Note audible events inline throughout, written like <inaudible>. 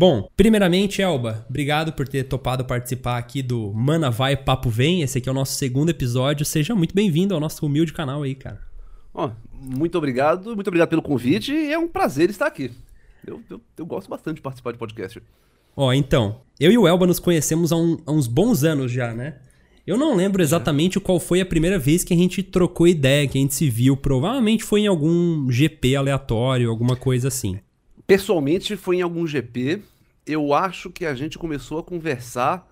Bom, primeiramente, Elba, obrigado por ter topado participar aqui do Mana Vai Papo Vem. Esse aqui é o nosso segundo episódio. Seja muito bem-vindo ao nosso humilde canal aí, cara. Ó, muito obrigado, muito obrigado pelo convite e é um prazer estar aqui. Eu, eu, eu gosto bastante de participar de podcast. Ó, então, eu e o Elba nos conhecemos há, um, há uns bons anos já, né? Eu não lembro exatamente qual foi a primeira vez que a gente trocou ideia, que a gente se viu. Provavelmente foi em algum GP aleatório, alguma coisa assim. Pessoalmente foi em algum GP. Eu acho que a gente começou a conversar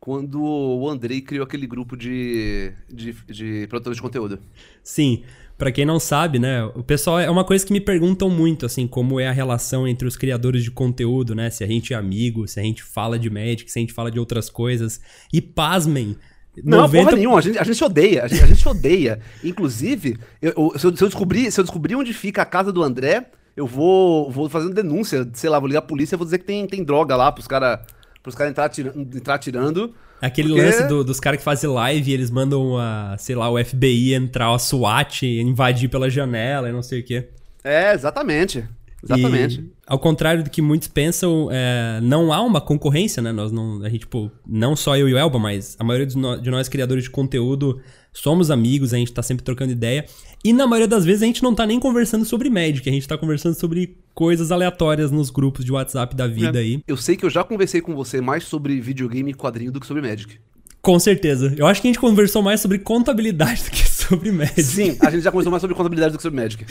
quando o Andrei criou aquele grupo de, de, de produtores de conteúdo. Sim. Pra quem não sabe, né, o pessoal é uma coisa que me perguntam muito, assim, como é a relação entre os criadores de conteúdo, né? Se a gente é amigo, se a gente fala de Magic, se a gente fala de outras coisas. E pasmem, não, 90... porra nenhuma, a gente, a gente odeia, a gente, a gente odeia. Inclusive, eu, eu, se, eu descobrir, se eu descobrir onde fica a casa do André, eu vou, vou fazendo denúncia, sei lá, vou ligar a polícia e vou dizer que tem, tem droga lá pros caras pros cara entrar, tira, entrar tirando. Aquele porque... lance do, dos caras que fazem live e eles mandam, a, sei lá, o FBI entrar, a SWAT, invadir pela janela e não sei o quê. É, exatamente. Exatamente. E, ao contrário do que muitos pensam, é, não há uma concorrência, né? Nós não, a gente, tipo, não só eu e o Elba, mas a maioria de nós, de nós criadores de conteúdo somos amigos, a gente tá sempre trocando ideia. E na maioria das vezes a gente não tá nem conversando sobre Magic, a gente tá conversando sobre coisas aleatórias nos grupos de WhatsApp da vida é, aí. Eu sei que eu já conversei com você mais sobre videogame e quadrinho do que sobre Magic. Com certeza. Eu acho que a gente conversou mais sobre contabilidade do que sobre Magic. Sim, a gente já conversou mais sobre contabilidade do que sobre Magic.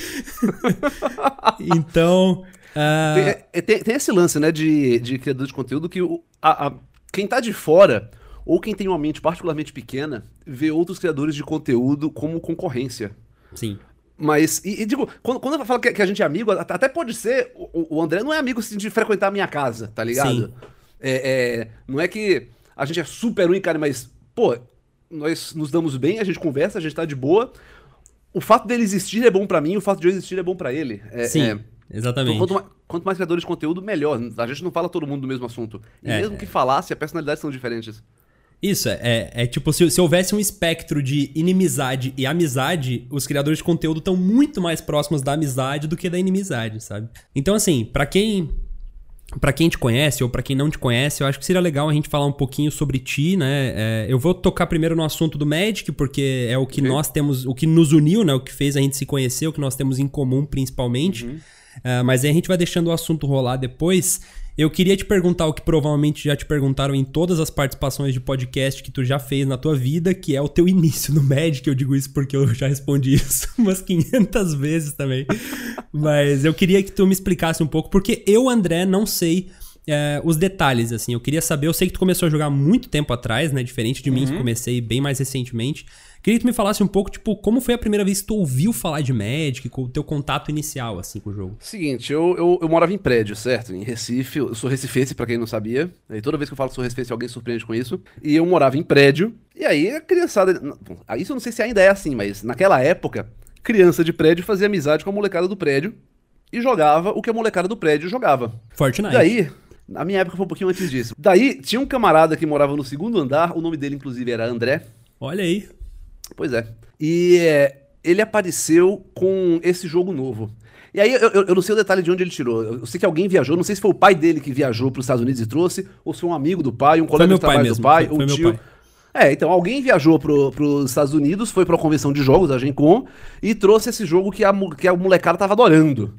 <laughs> então. Uh... Tem, é, tem, tem, esse lance, né, de, de criador de conteúdo que o, a, a, quem tá de fora, ou quem tem uma mente particularmente pequena, vê outros criadores de conteúdo como concorrência. Sim. Mas, e, e digo, quando, quando eu falo que, que, a gente é amigo, até pode ser. O, o André não é amigo assim, de frequentar a minha casa, tá ligado? Sim. É, é, não é que a gente é super ruim, cara, mas, pô, nós nos damos bem, a gente conversa, a gente tá de boa. O fato dele existir é bom para mim, o fato de eu existir é bom para ele. É, Sim, é... exatamente. Então, quanto, quanto, mais criadores de conteúdo, melhor. A gente não fala todo mundo do mesmo assunto. E é, mesmo que falasse, as personalidades são diferentes. Isso, é, é, é tipo, se, se, houvesse um espectro de inimizade e amizade, os criadores de conteúdo estão muito mais próximos da amizade do que da inimizade, sabe? Então, assim, para quem para quem te conhece ou para quem não te conhece, eu acho que seria legal a gente falar um pouquinho sobre ti, né? É, eu vou tocar primeiro no assunto do Magic, porque é o que okay. nós temos, o que nos uniu, né? O que fez a gente se conhecer, o que nós temos em comum principalmente. Uhum. Uh, mas aí a gente vai deixando o assunto rolar depois. Eu queria te perguntar o que provavelmente já te perguntaram em todas as participações de podcast que tu já fez na tua vida, que é o teu início no Magic. Eu digo isso porque eu já respondi <laughs> isso umas 500 vezes também. Mas eu queria que tu me explicasse um pouco, porque eu, André, não sei é, os detalhes, assim. Eu queria saber, eu sei que tu começou a jogar muito tempo atrás, né? Diferente de uhum. mim, que comecei bem mais recentemente. Queria que tu me falasse um pouco, tipo, como foi a primeira vez que tu ouviu falar de Magic, com o teu contato inicial, assim, com o jogo? Seguinte, eu, eu, eu morava em prédio, certo? Em Recife, eu sou recifense, pra quem não sabia. E toda vez que eu falo que sou recifense, alguém surpreende com isso. E eu morava em prédio, e aí a criançada... Isso eu não sei se ainda é assim, mas naquela época, criança de prédio fazia amizade com a molecada do prédio e jogava o que a molecada do prédio jogava. Fortnite. Daí, na minha época foi um pouquinho antes disso. Daí, tinha um camarada que morava no segundo andar, o nome dele, inclusive, era André. Olha aí. Pois é. E é, ele apareceu com esse jogo novo. E aí, eu, eu, não sei o detalhe de onde ele tirou. Eu sei que alguém viajou, não sei se foi o pai dele que viajou para os Estados Unidos e trouxe, ou se foi um amigo do pai, um colega de trabalho mesmo, do pai, foi, ou foi tio. Pai. É, então alguém viajou para os Estados Unidos, foi para uma convenção de jogos, a Gen Con, e trouxe esse jogo que a, que a molecada tava adorando.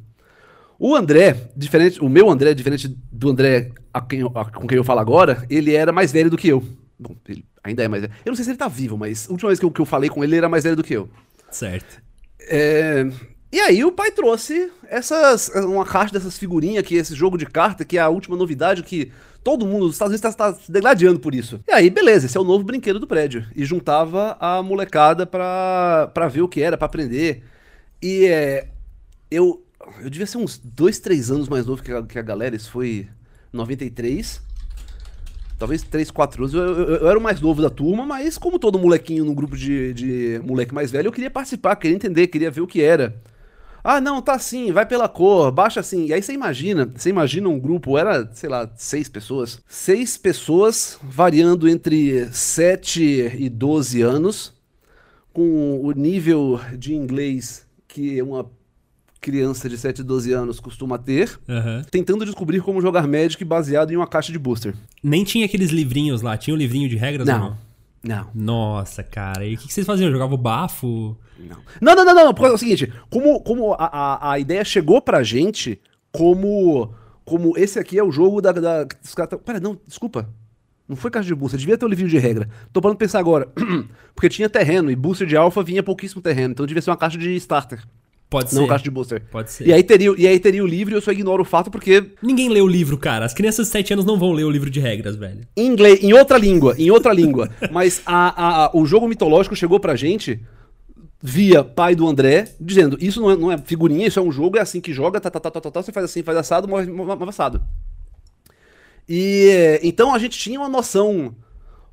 O André, diferente, o meu André, diferente do André a quem, a, com quem eu falo agora, ele era mais velho do que eu. Bom, ele ainda é mais velho. Eu não sei se ele tá vivo, mas a última vez que eu, que eu falei com ele, ele era mais velho do que eu. Certo. É, e aí o pai trouxe essas uma caixa dessas figurinhas que esse jogo de carta que é a última novidade que todo mundo dos Estados Unidos está tá se degladiando por isso. E aí, beleza, esse é o novo brinquedo do prédio. E juntava a molecada pra, pra ver o que era, pra aprender. E é, eu, eu devia ser uns dois, três anos mais novo que a, que a galera, isso foi 93 talvez 3, 4 anos. Eu, eu, eu, era o mais novo da turma, mas como todo molequinho no grupo de, de moleque mais velho, eu queria participar, queria entender, queria ver o que era. Ah, não, tá assim, vai pela cor, baixa assim. E aí você imagina, você imagina um grupo, era, sei lá, seis pessoas. Seis pessoas variando entre 7 e 12 anos, com o nível de inglês que uma criança de 7, 12 anos costuma ter, Aham. tentando descobrir como jogar Magic baseado em uma caixa de booster. Nem tinha aqueles livrinhos lá. Tinha um livrinho de regras ou Não. não? Não. Nossa, cara. E o que, que vocês faziam? Jogavam bafo? Não. Não, não, não, não, porque é o seguinte, como, como a, a, a ideia chegou pra gente como como esse aqui é o jogo da... da os caras Pera, não, desculpa. Não foi caixa de booster, devia ter o livrinho de regra. Tô parando pensar agora. <clears throat> porque tinha terreno, e booster de alpha vinha pouquíssimo terreno, então devia ser uma caixa de starter, Pode não ser. caixa de booster. Pode ser. E aí, teria, e aí teria o livro e eu só ignoro o fato porque Ninguém lê o livro, cara. As crianças de 7 anos não vão ler o livro de regras, velho. em inglês, em outra língua, em outra língua. <laughs> Mas a, a- a- o jogo mitológico chegou pra gente via pai do André, dizendo: Isso não é, não é figurinha, isso é um jogo, é assim que joga, tá, tá, tá, tá, tá, tá, você faz assim, faz assado, morre morre assado. E eh, então a gente tinha uma noção.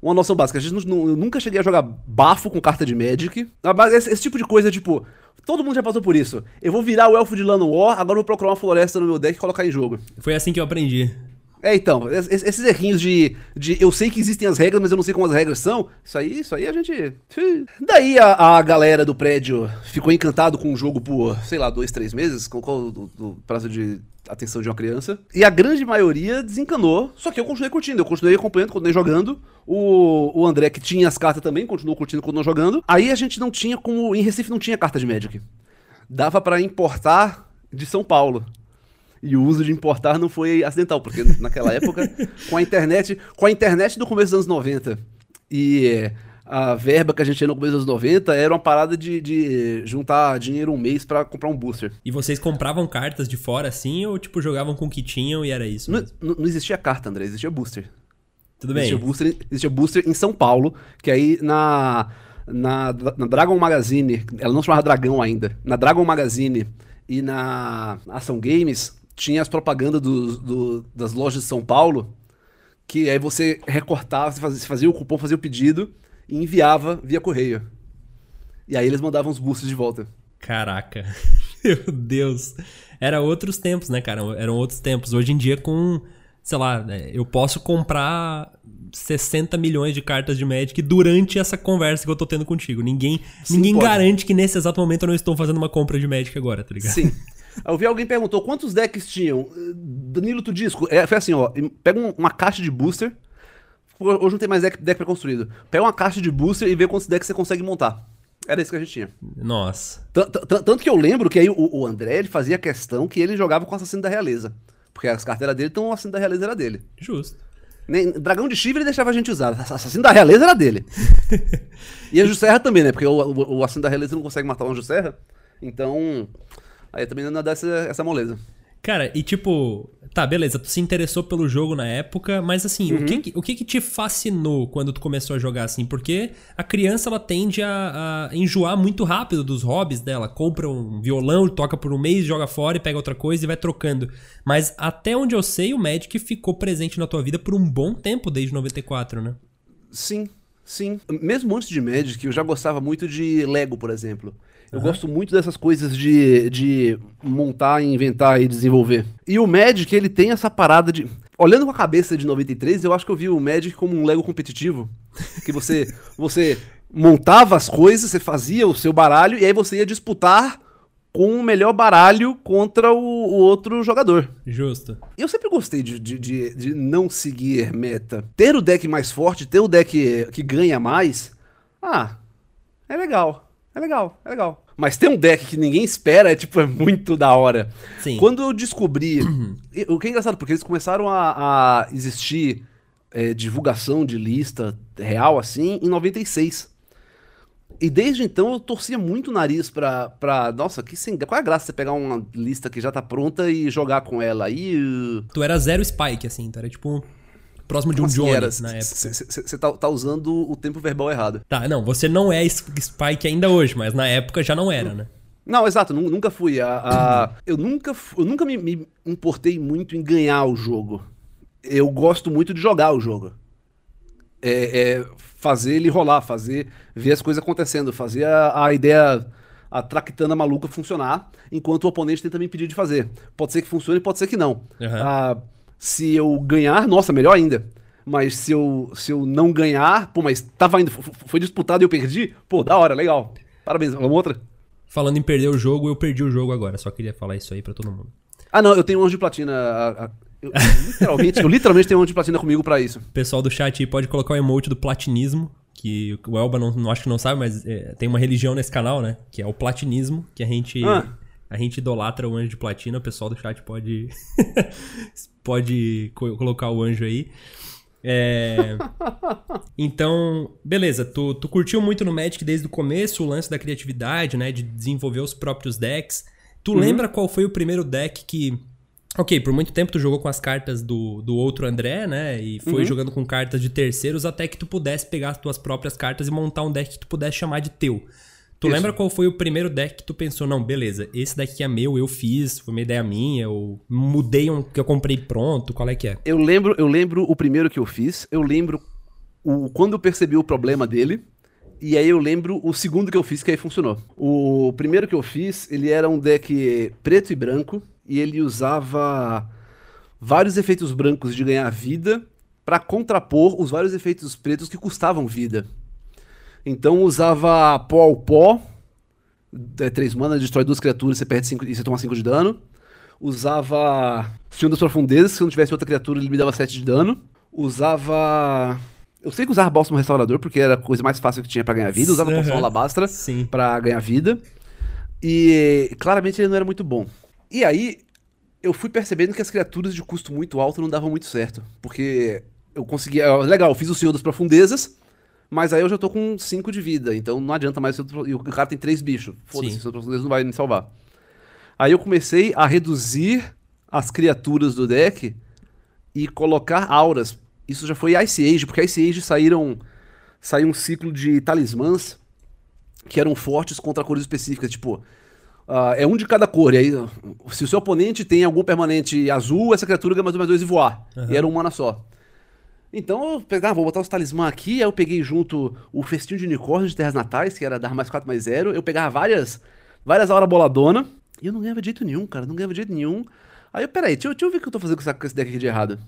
Uma noção básica. A gente nu- eu nunca cheguei a jogar bafo com carta de Magic. Ah, esse, esse tipo de coisa, tipo, todo mundo já passou por isso. Eu vou virar o elfo de Llanowar, agora eu vou procurar uma floresta no meu deck e colocar em jogo. Foi assim que eu aprendi. É, então, es- es- esses errinhos de, de eu sei que existem as regras, mas eu não sei como as regras são, isso aí, isso aí a gente. Daí a, a galera do prédio ficou encantado com o jogo por, sei lá, dois, três meses, com qual o prazo de atenção de uma criança. E a grande maioria desencanou, só que eu continuei curtindo, eu continuei acompanhando, continuei jogando. O, o André, que tinha as cartas também, continuou curtindo, continuou jogando. Aí a gente não tinha como. Em Recife não tinha carta de Magic. Dava pra importar de São Paulo. E o uso de importar não foi acidental, porque naquela época, <laughs> com a internet, com a internet do começo dos anos 90 e a verba que a gente tinha no começo dos anos 90 era uma parada de, de juntar dinheiro um mês pra comprar um booster. E vocês compravam cartas de fora assim ou tipo jogavam com o que tinham e era isso? Não, não- existia carta, André, existia booster. Tudo bem. Existia booster, existia booster em São Paulo, que aí na, na, na Dragon Magazine, ela não chamava Dragão ainda, na Dragon Magazine e na Ação Games, tinha as propagandas dos- do- das lojas de São Paulo, que aí você recortava, você fazia, você fazia o cupom, fazia o pedido e enviava via correio. E aí eles mandavam os boosters de volta. Caraca. <laughs> Meu Deus. Era outros tempos, né, cara? Eram outros tempos. Hoje em dia, com, sei lá, né, eu posso comprar 60 milhões de cartas de Magic durante essa conversa que eu tô tendo contigo. Ninguém, Sim, ninguém pode. garante que nesse exato momento eu não estou fazendo uma compra de Magic agora, tá ligado? Sim. Eu vi alguém perguntou quantos decks tinham. Danilo Tudisco, é, foi assim, ó. Pega um- uma caixa de booster. Hoje não tem mais deck, deck pré-construído. Pega uma caixa de booster e vê quantos decks você consegue montar. Era isso que a gente tinha. Nossa. Tan- tan- Tanto que eu lembro que aí o, o André ele fazia questão que ele jogava com o assassino da realeza. Porque as cartas eram dele, então o assassino da realeza era dele. Justo. Nem, dragão de chifre ele deixava a gente usar. Assassino da realeza era dele. <laughs> e Anjo Serra também, né? Porque o, o, o assassino da realeza não consegue matar o Anjo Serra. Então. Aí também não dá essa, essa moleza. Cara, e tipo, tá, beleza, tu se interessou pelo jogo na época, mas assim, o, que, que- o que que te fascinou quando tu começou a jogar assim? Porque a criança, ela tende a, a enjoar muito rápido dos hobbies dela. Compra um violão, toca por um mês, joga fora e pega outra coisa e vai trocando. Mas até onde eu sei, o Magic ficou presente na tua vida por um bom tempo, desde 94, né? Sim, sim. Mesmo antes de Magic, eu já gostava muito de Lego, por exemplo. Eu gosto muito dessas coisas de, de montar, inventar e desenvolver. E o Magic, ele tem essa parada de. Olhando com a cabeça de 93, eu acho que eu vi o Magic como um Lego competitivo. Que você, <laughs> você montava as coisas, você fazia o seu baralho, e aí você ia disputar com o melhor baralho contra o, o outro jogador. Justo. Eu sempre gostei de, de, de, de não seguir meta. Ter o deck mais forte, ter o deck que ganha mais, ah, é legal. É legal, é legal. Mas ter um deck que ninguém espera é tipo, é muito da hora. Sim. Quando eu descobri. e- o que é engraçado, porque eles começaram a, a existir é, divulgação de lista real assim em 96. E desde então eu torcia muito o nariz pra. pra nossa, que sem, qual é a graça você pegar uma lista que já tá pronta e jogar com ela? Aí. uh, Tu era zero Spike, assim, tu era tipo próximo de um assim Johnny na época. Você tá, tá usando o tempo verbal errado. Tá, não, você não é Spike ainda hoje, mas na época já não era, né? Não, exato, nu- nunca fui. A, a- eu nunca, eu nunca me, me importei muito em ganhar o jogo. Eu gosto muito de jogar o jogo. É, é fazer ele rolar, fazer, ver as coisas acontecendo, fazer a, a ideia, a traquitana maluca funcionar, enquanto o oponente tenta me impedir de fazer. Pode ser que funcione, pode ser que não. Aham. Ah, se eu ganhar, nossa, melhor ainda. Mas se eu, se eu não ganhar, pô, mas tava indo, foi disputado e eu perdi, pô, da hora, legal. Parabéns, vamos outra? Falando em perder o jogo, eu perdi o jogo agora. Só queria falar isso aí pra todo mundo. Ah, não, eu tenho um anjo de platina. a- a- eu, literalmente, eu literalmente tenho um anjo de platina comigo pra isso. Pessoal do chat aí pode colocar o emote do platinismo, que o Elba não, não acho que não sabe, mas é, tem uma religião nesse canal, né? Que é o platinismo, que a gente Ah. A gente idolatra o anjo de platina. O pessoal do chat pode <laughs> pode co- colocar o anjo aí. É, <laughs> Então, beleza, tu, tu curtiu muito no Magic desde o começo o lance da criatividade, né? De desenvolver os próprios decks. Tu lembra qual foi o primeiro deck que. Ok, por muito tempo tu jogou com as cartas do, do outro André, né? E foi jogando com cartas de terceiros até que tu pudesse pegar as tuas próprias cartas e montar um deck que tu pudesse chamar de teu. Tu Isso. lembra qual foi o primeiro deck que tu pensou, não, beleza, esse daqui é meu, eu fiz, foi uma ideia minha, eu mudei um que eu comprei pronto, qual é que é? Eu lembro, eu lembro o primeiro que eu fiz, eu lembro o, quando eu percebi o problema dele, e aí eu lembro o segundo que eu fiz que aí funcionou. O primeiro que eu fiz, ele era um deck preto e branco, e ele usava vários efeitos brancos de ganhar vida pra contrapor os vários efeitos pretos que custavam vida. Então usava pó ao pó, é, 3 mana, destrói duas criaturas, você perde cinco, e você toma 5 de dano. Usava Senhor das Profundezas, se eu não tivesse outra criatura, ele me dava 7 de dano. Usava. Eu sei que usava Bálsamo Restaurador, porque era a coisa mais fácil que tinha pra ganhar vida. Usava Poção Uhum. Alabastra Sim. pra ganhar vida. E claramente ele não era muito bom. E aí, eu fui percebendo que as criaturas de custo muito alto não davam muito certo. Porque eu conseguia. Legal, eu fiz o Senhor das Profundezas, mas aí eu já tô com 5 de vida. Então não adianta mais. E o cara tem 3 bichos. Foda-se, Sim. o Senhor das Profundezas não vai me salvar. Aí eu comecei a reduzir as criaturas do deck e colocar auras. Isso já foi Ice Age, porque Ice Age saíram saiu um ciclo de talismãs que eram fortes contra cores específicas, tipo, ah, é um de cada cor, e aí se o seu oponente tem algum permanente azul, essa criatura ganha mais um mais dois e voar. E era um mana só. Então eu peguei, ah, vou botar os talismã aqui, aí eu peguei junto o festinho de unicórnio de Terras Natais, que era dar mais 4 mais 0, eu pegava várias, várias auras boladona, e eu não ganhava de jeito nenhum, cara, não ganhava de jeito nenhum. Aí eu, peraí, deixa eu, deixa eu ver o que eu tô fazendo com, essa, com esse deck aqui de errado.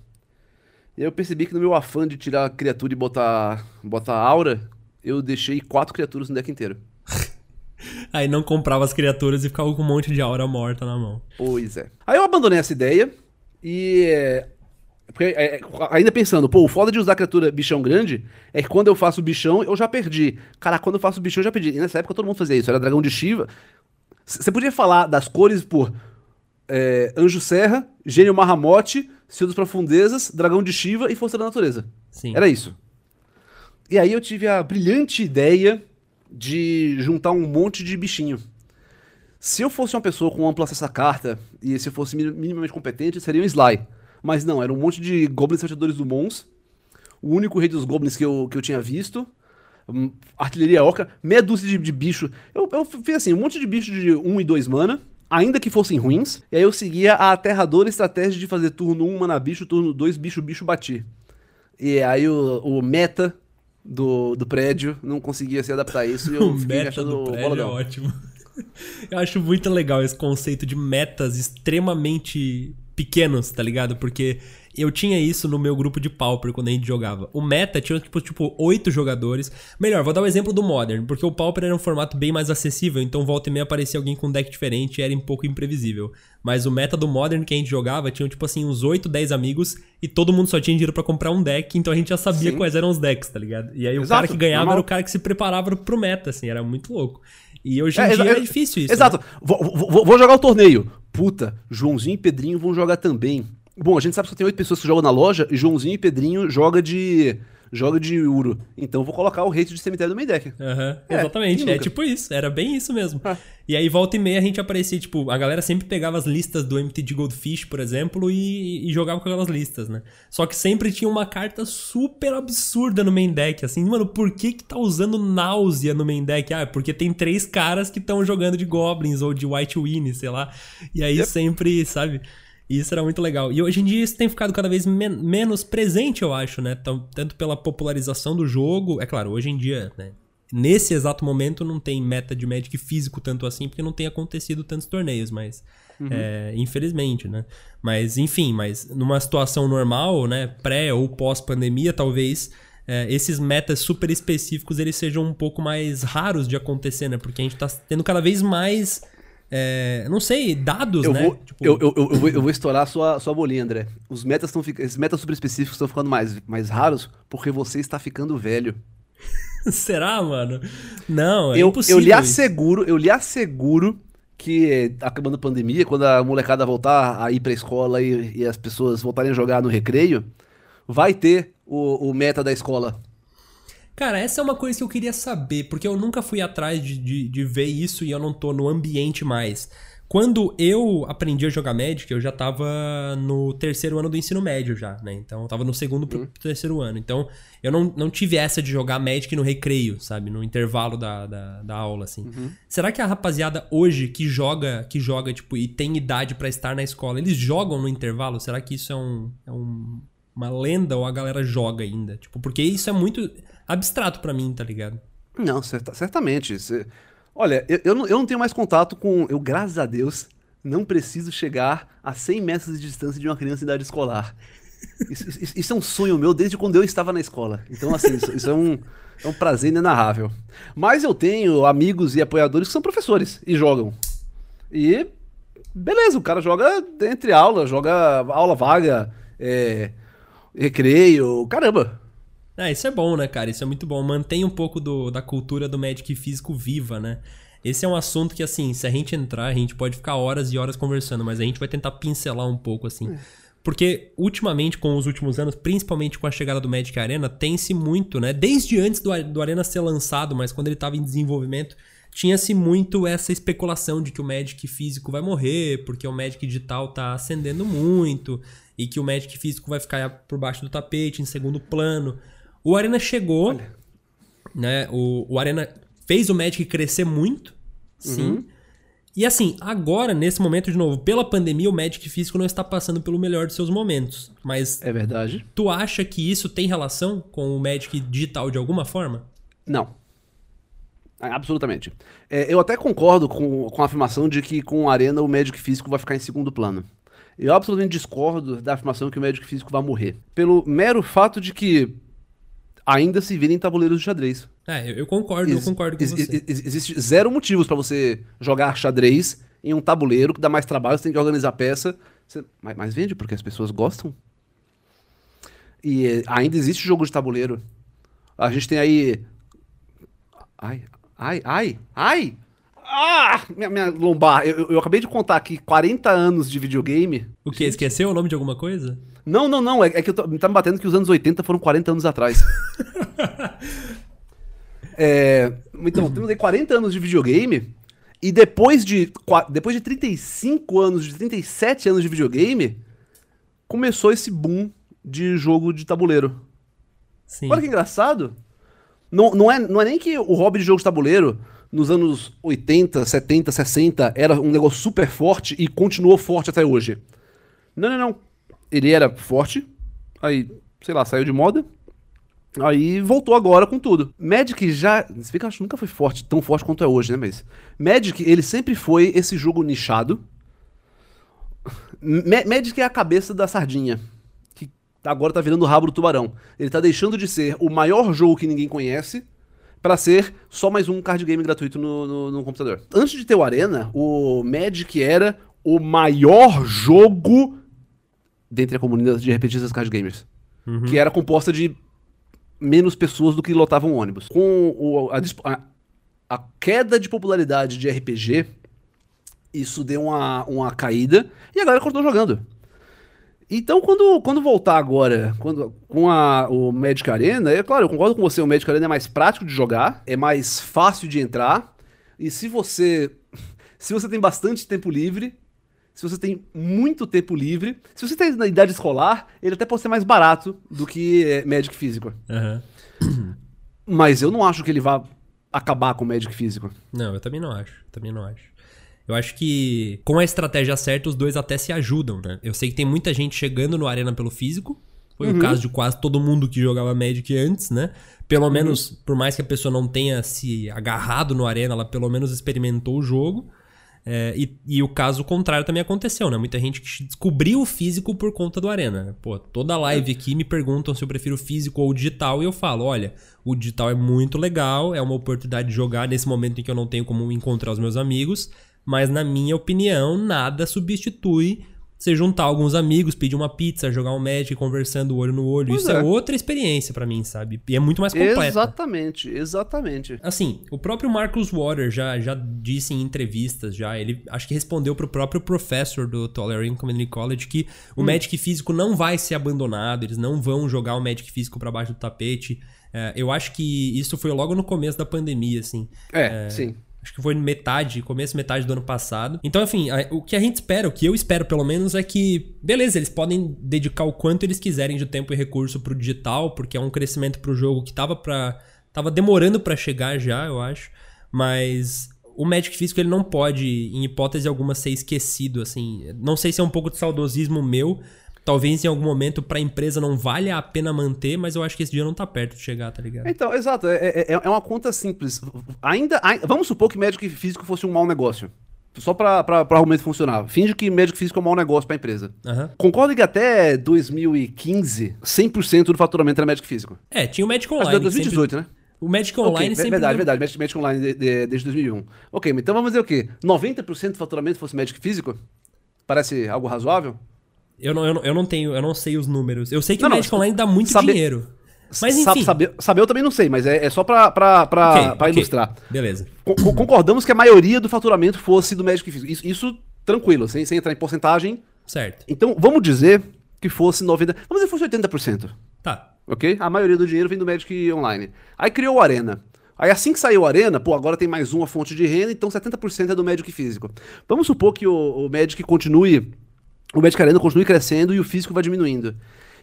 E aí eu percebi que no meu afã de tirar a criatura e botar, botar aura, eu deixei quatro criaturas no deck inteiro. <laughs> Aí não comprava as criaturas e ficava com um monte de aura morta na mão. Pois é. Aí eu abandonei essa ideia e. porque, é, é, ainda pensando, pô, o foda de usar criatura bichão grande é que quando eu faço bichão, eu já perdi. Cara, quando eu faço bichão, eu já perdi. E nessa época todo mundo fazia isso, era dragão de Shiva. Você podia falar das cores por é, Anjo Serra, Gênio Marramote, Senhor das Profundezas, Dragão de Shiva e Força da Natureza. Sim. Era isso. E aí eu tive a brilhante ideia de juntar um monte de bichinho. Se eu fosse uma pessoa com amplo acesso à carta e se eu fosse mi- minimamente competente, seria um Sly. Mas não, era um monte de Goblins Salteadores do Mons. O único rei dos Goblins que eu, que eu tinha visto. Hum, Artilharia Orca, meia dúzia de, de bicho. Eu, eu fiz assim, um monte de bicho de 1 e 2 mana, ainda que fossem ruins. E aí eu seguia a aterradora estratégia de fazer turno 1 mana bicho, turno 2 bicho, bicho, bati. E aí o, o meta do, do prédio não conseguia se adaptar a isso e eu <laughs> O fiquei meta do prédio é ótimo. <laughs> Eu acho muito legal esse conceito de metas extremamente pequenos, tá ligado? Porque eu tinha isso no meu grupo de Pauper quando a gente jogava. O meta tinha tipo, tipo 8 jogadores. Melhor, vou dar o exemplo do Modern, porque o Pauper era um formato bem mais acessível, então volta e meia aparecia alguém com um deck diferente e era um pouco imprevisível. Mas o meta do Modern que a gente jogava tinha tipo assim uns 8, 10 amigos e todo mundo só tinha dinheiro pra comprar um deck, então a gente já sabia Sim. quais eram os decks, tá ligado? E aí o Exato, cara que ganhava normal. era o cara que se preparava pro meta, assim, era muito louco. E hoje em É, dia é difícil isso. Exato. né? Vou, vou- vou jogar o torneio. Puta, Joãozinho e Pedrinho vão jogar também. Bom, a gente sabe que só tem oito pessoas que jogam na loja e Joãozinho e Pedrinho joga de joga de Uro. Então vou colocar o rate de cemitério no meio deck. Aham, É, exatamente. É tipo isso, era bem isso mesmo. Ah. E aí, volta e meia, a gente aparecia, tipo, a galera sempre pegava as listas do MTG Goldfish, por exemplo, e, e jogava com aquelas listas, né? Só que sempre tinha uma carta super absurda no main deck, assim, mano, por que que tá usando náusea no main deck? Ah, porque tem três caras que estão jogando de Goblins ou de White Winnie, sei lá. E aí Yep. sempre, sabe? Isso era muito legal. E hoje em dia isso tem ficado cada vez men- menos presente, eu acho, né? Tão- Tanto pela popularização do jogo. É claro, hoje em dia, né? Nesse exato momento não tem meta de Magic físico tanto assim, porque não tem acontecido tantos torneios, mas. é, infelizmente, né? Mas, enfim, mas numa situação normal, né? Pré ou pós-pandemia, talvez é, esses metas super específicos eles sejam um pouco mais raros de acontecer, né? Porque a gente tá tendo cada vez mais. É, não sei, dados, Eu né? vou, Tipo, eu, eu, eu, vou, eu vou estourar a sua, sua bolinha, André. Os metas estão esses metas super específicos estão ficando mais, mais raros porque você está ficando velho. <laughs> Será, mano? Não, é eu, impossível. eu lhe isso. asseguro, eu lhe asseguro que eh, acabando a pandemia, quando a molecada voltar a ir pra escola e, e as pessoas voltarem a jogar no recreio, vai ter o, o meta da escola. Cara, essa é uma coisa que eu queria saber, porque eu nunca fui atrás de, de, de ver isso e eu não tô no ambiente mais. Quando eu aprendi a jogar Magic, eu já tava no terceiro ano do ensino médio já, né? Então eu tava no segundo pro terceiro ano. Então eu não, não tive essa de jogar Magic no recreio, sabe? No intervalo da, da, da aula, assim. Será que a rapaziada hoje que joga, que joga, tipo, e tem idade pra estar na escola, eles jogam no intervalo? Será que isso é um, é um uma lenda ou a galera joga ainda? Tipo, porque isso é muito abstrato pra mim, tá ligado? Não, certa- certamente. Olha, eu, eu, não, eu não tenho mais contato com. Eu, graças a Deus, não preciso chegar a 100 metros de distância de uma criança em idade escolar. Isso, isso- isso é um sonho meu desde quando eu estava na escola. Então, assim, isso, isso é, um, é um prazer inenarrável. Mas eu tenho amigos e apoiadores que são professores e jogam. E. Beleza, o cara joga entre aula, joga aula vaga, é, recreio, caramba. Ah, isso é bom, né, cara? Isso é muito bom. Mantém um pouco do, da cultura do Magic físico viva, né? Esse é um assunto que, assim, se a gente entrar, a gente pode ficar horas e horas conversando, mas a gente vai tentar pincelar um pouco, assim. Porque, ultimamente, com os últimos anos, principalmente com a chegada do Magic Arena, tem-se muito, né? Desde antes do, do Arena ser lançado, mas quando ele estava em desenvolvimento, tinha-se muito essa especulação de que o Magic físico vai morrer, porque o Magic digital tá ascendendo muito, e que o Magic físico vai ficar por baixo do tapete, em segundo plano. O Arena chegou, né? O, o Arena fez o Magic crescer muito, sim. E assim, agora, nesse momento, de novo, pela pandemia, o Magic físico não está passando pelo melhor de seus momentos. Mas É verdade. tu acha que isso tem relação com o Magic digital de alguma forma? Não. Absolutamente. É, eu até concordo com, com a afirmação de que com a Arena o Magic físico vai ficar em segundo plano. Eu absolutamente discordo da afirmação que o Magic físico vai morrer. Pelo mero fato de que ainda se virem tabuleiros de xadrez. É, eu, eu concordo, eu Ex- concordo com ex- você. ex- Existe zero motivos pra você jogar xadrez em um tabuleiro que dá mais trabalho, você tem que organizar a peça. Você- Mas, mas vende porque as pessoas gostam. E eh, ainda existe jogo de tabuleiro. A gente tem aí. Ai, ai, ai, ai! Ah! Minha, minha lombar. Eu, eu- acabei de contar aqui 40 anos de videogame. O que? Esqueceu o nome de alguma coisa? Não, não, não. É, é que eu tô, tá me batendo que os anos 80 foram 40 anos atrás. <laughs> É, então, temos aí 40 anos de videogame. E depois de, depois de 35 anos, de 37 anos de videogame, começou esse boom de jogo de tabuleiro. Sim. Olha que engraçado. Não, não, é, não é nem que o hobby de jogo de tabuleiro nos anos 80, 70, 60 era um negócio super forte e continuou forte até hoje. Não, não, não. Ele era forte, aí, sei lá, saiu de moda, aí voltou agora com tudo. Magic já. Se bem que eu acho que nunca foi forte, tão forte quanto é hoje, né? Mas. Magic, ele sempre foi esse jogo nichado. <laughs> Ma- Magic é a cabeça da sardinha. Que agora tá virando o rabo do tubarão. Ele tá deixando de ser o maior jogo que ninguém conhece pra ser só mais um card game gratuito no, no- no computador. Antes de ter o Arena, o Magic era o maior jogo dentre a comunidade de RPGs card gamers. Que era composta de menos pessoas do que lotavam ônibus. Com o- a, a- a queda de popularidade de RPG, isso deu uma, uma caída e a galera continuou jogando. Então, quando, quando voltar agora, quando, com a, o Magic Arena, é claro, eu concordo com você, o Magic Arena é mais prático de jogar, é mais fácil de entrar, e se você <laughs> se você tem bastante tempo livre, se você tem muito tempo livre, se você tem na idade escolar, ele até pode ser mais barato do que é, Magic físico. Aham. Mas eu não acho que ele vá acabar com o Magic físico. Não, eu também não acho. Também não acho. Eu acho que com a estratégia certa, os dois até se ajudam, né? Eu sei que tem muita gente chegando no Arena pelo físico. Foi o caso de quase todo mundo que jogava Magic antes, né? Pelo menos, por mais que a pessoa não tenha se agarrado no Arena, ela pelo menos experimentou o jogo. É, e, e, o caso contrário também aconteceu, né? Muita gente que descobriu o físico por conta do Arena. Pô, toda live aqui me perguntam se eu prefiro físico ou digital e eu falo, olha, o digital é muito legal, é uma oportunidade de jogar nesse momento em que eu não tenho como encontrar os meus amigos, mas na minha opinião, nada substitui você juntar alguns amigos, pedir uma pizza, jogar um Magic conversando olho no olho. Pois Isso é. é. outra experiência para mim, sabe? E é muito mais completa. Exatamente, exatamente. Assim, o próprio Marcus Water já, já disse em entrevistas, já, ele acho que respondeu pro próprio professor do Tolerant Community College que o hum. Magic físico não vai ser abandonado, eles não vão jogar o Magic físico para baixo do tapete. É, eu acho que isso foi logo no começo da pandemia, assim. É, é sim. Acho que foi metade, começo metade do ano passado. Então, enfim, o que a gente espera, o que eu espero pelo menos, é que, beleza, eles podem dedicar o quanto eles quiserem de tempo e recurso pro digital, porque é um crescimento pro jogo que tava para tava demorando para chegar já, eu acho. Mas o Magic físico ele não pode, em hipótese alguma, ser esquecido, assim. Não sei se é um pouco de saudosismo meu, Talvez em algum momento para a empresa não valha a pena manter, mas eu acho que esse dia não tá perto de chegar, tá ligado? Então, exato. É, é, é, é uma conta simples. Ainda, Vamos supor que médico físico fosse um mau negócio. Só para o argumento funcionar. Finge que médico físico é um mau negócio para a empresa. Uhum. Concordo que até 2015, 100% do faturamento era médico físico. É, tinha o médico online. Mas 2018, sempre... né? O Magic Online okay, sempre... Verdade, verdade. Magic Online de, de, desde 2001. Ok, então vamos dizer o quê? 90% do faturamento fosse médico físico? Parece algo razoável? Eu não, eu não, eu não tenho, eu não sei os números. Eu sei que não, o Magic não, Online dá muito saber, dinheiro. Mas enfim. Saber, saber eu também não sei, mas é, é só pra, pra, pra, okay, pra okay. ilustrar. Beleza. concordamos que a maioria do faturamento fosse do Magic Físico. Isso, isso tranquilo, sem, sem entrar em porcentagem. Certo. Então, vamos dizer que fosse 90%. Vamos dizer que fosse 80%. Tá. Ok? A maioria do dinheiro vem do Magic Online. Aí criou o Arena. Aí assim que saiu o Arena, pô, agora tem mais uma fonte de renda, então 70% é do Magic Físico. Vamos supor que o, o Magic continue o Magic Arena continue crescendo e o físico vai diminuindo.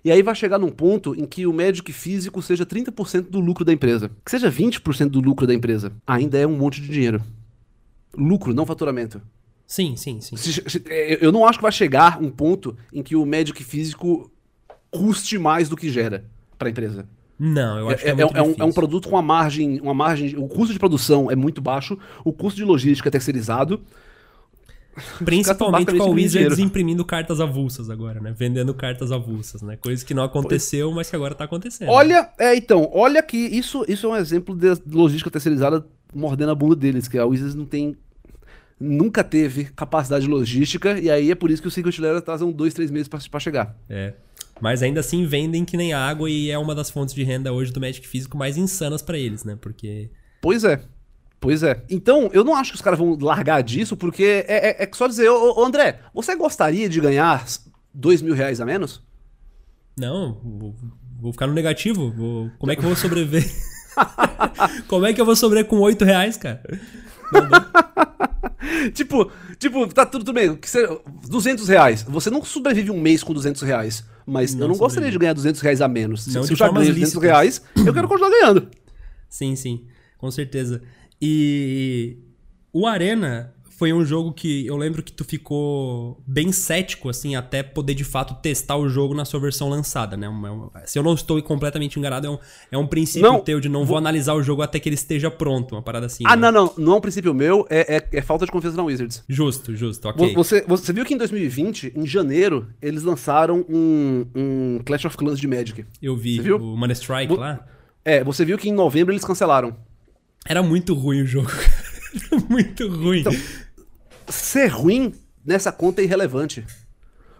E aí vai chegar num ponto em que o Magic físico seja 30% do lucro da empresa. Que seja 20% do lucro da empresa. Ainda é um monte de dinheiro. Lucro, não faturamento. Sim, sim, sim. É, eu não acho que vai chegar um ponto em que o Magic físico custe mais do que gera para a empresa. Não, eu acho é, que é, é, é, um, é, um, produto com uma margem, uma margem. O custo de produção é muito baixo, o custo de logística é terceirizado. <laughs> Principalmente com a Wizards imprimindo cartas avulsas agora, né? Vendendo cartas avulsas, né? Coisa que não aconteceu, mas que agora tá acontecendo. Olha, é, então, olha que isso, isso é um exemplo de logística terceirizada mordendo a bunda deles, que a Wizards não tem nunca teve capacidade logística, e aí é por isso que o Secret Lair atrasam dois, três meses para chegar. É. Mas ainda assim vendem que nem água e é uma das fontes de renda hoje do Magic físico mais insanas para eles, né? Porque. Pois é. Pois é. Então, eu não acho que os caras vão largar disso, porque é, é, é só dizer, ô, ô, André, você gostaria de ganhar dois mil reais a menos? Não, vou, vou ficar no negativo. Vou, como é que eu vou sobreviver? <laughs> como é que eu vou sobreviver com oito reais, cara? <laughs> tipo, tipo, tá tudo, tudo bem. 200 reais. Você não sobrevive um mês com 200 reais. Mas não eu não sobrevive. gostaria de ganhar 200 reais a menos. Não se, se eu já ganho 200 reais, eu quero continuar ganhando. Sim, sim. Com certeza. E o Arena foi um jogo que eu lembro que tu ficou bem cético, assim, até poder de fato testar o jogo na sua versão lançada, né? se eu não estou completamente enganado, é um, é um princípio não, teu de não vou... vou analisar o jogo até que ele esteja pronto, uma parada assim. Ah, né? não, não. Não é um princípio meu, é, é, é, falta de confiança na Wizards. Justo, justo, ok. Você, você viu que em 2020, em janeiro, eles lançaram um, um Clash of Clans de Magic. Eu vi, viu? o Mana Strike lá. É, você viu que em novembro eles cancelaram. Era muito ruim o jogo. <laughs> Era muito ruim. Então, ser ruim nessa conta é irrelevante.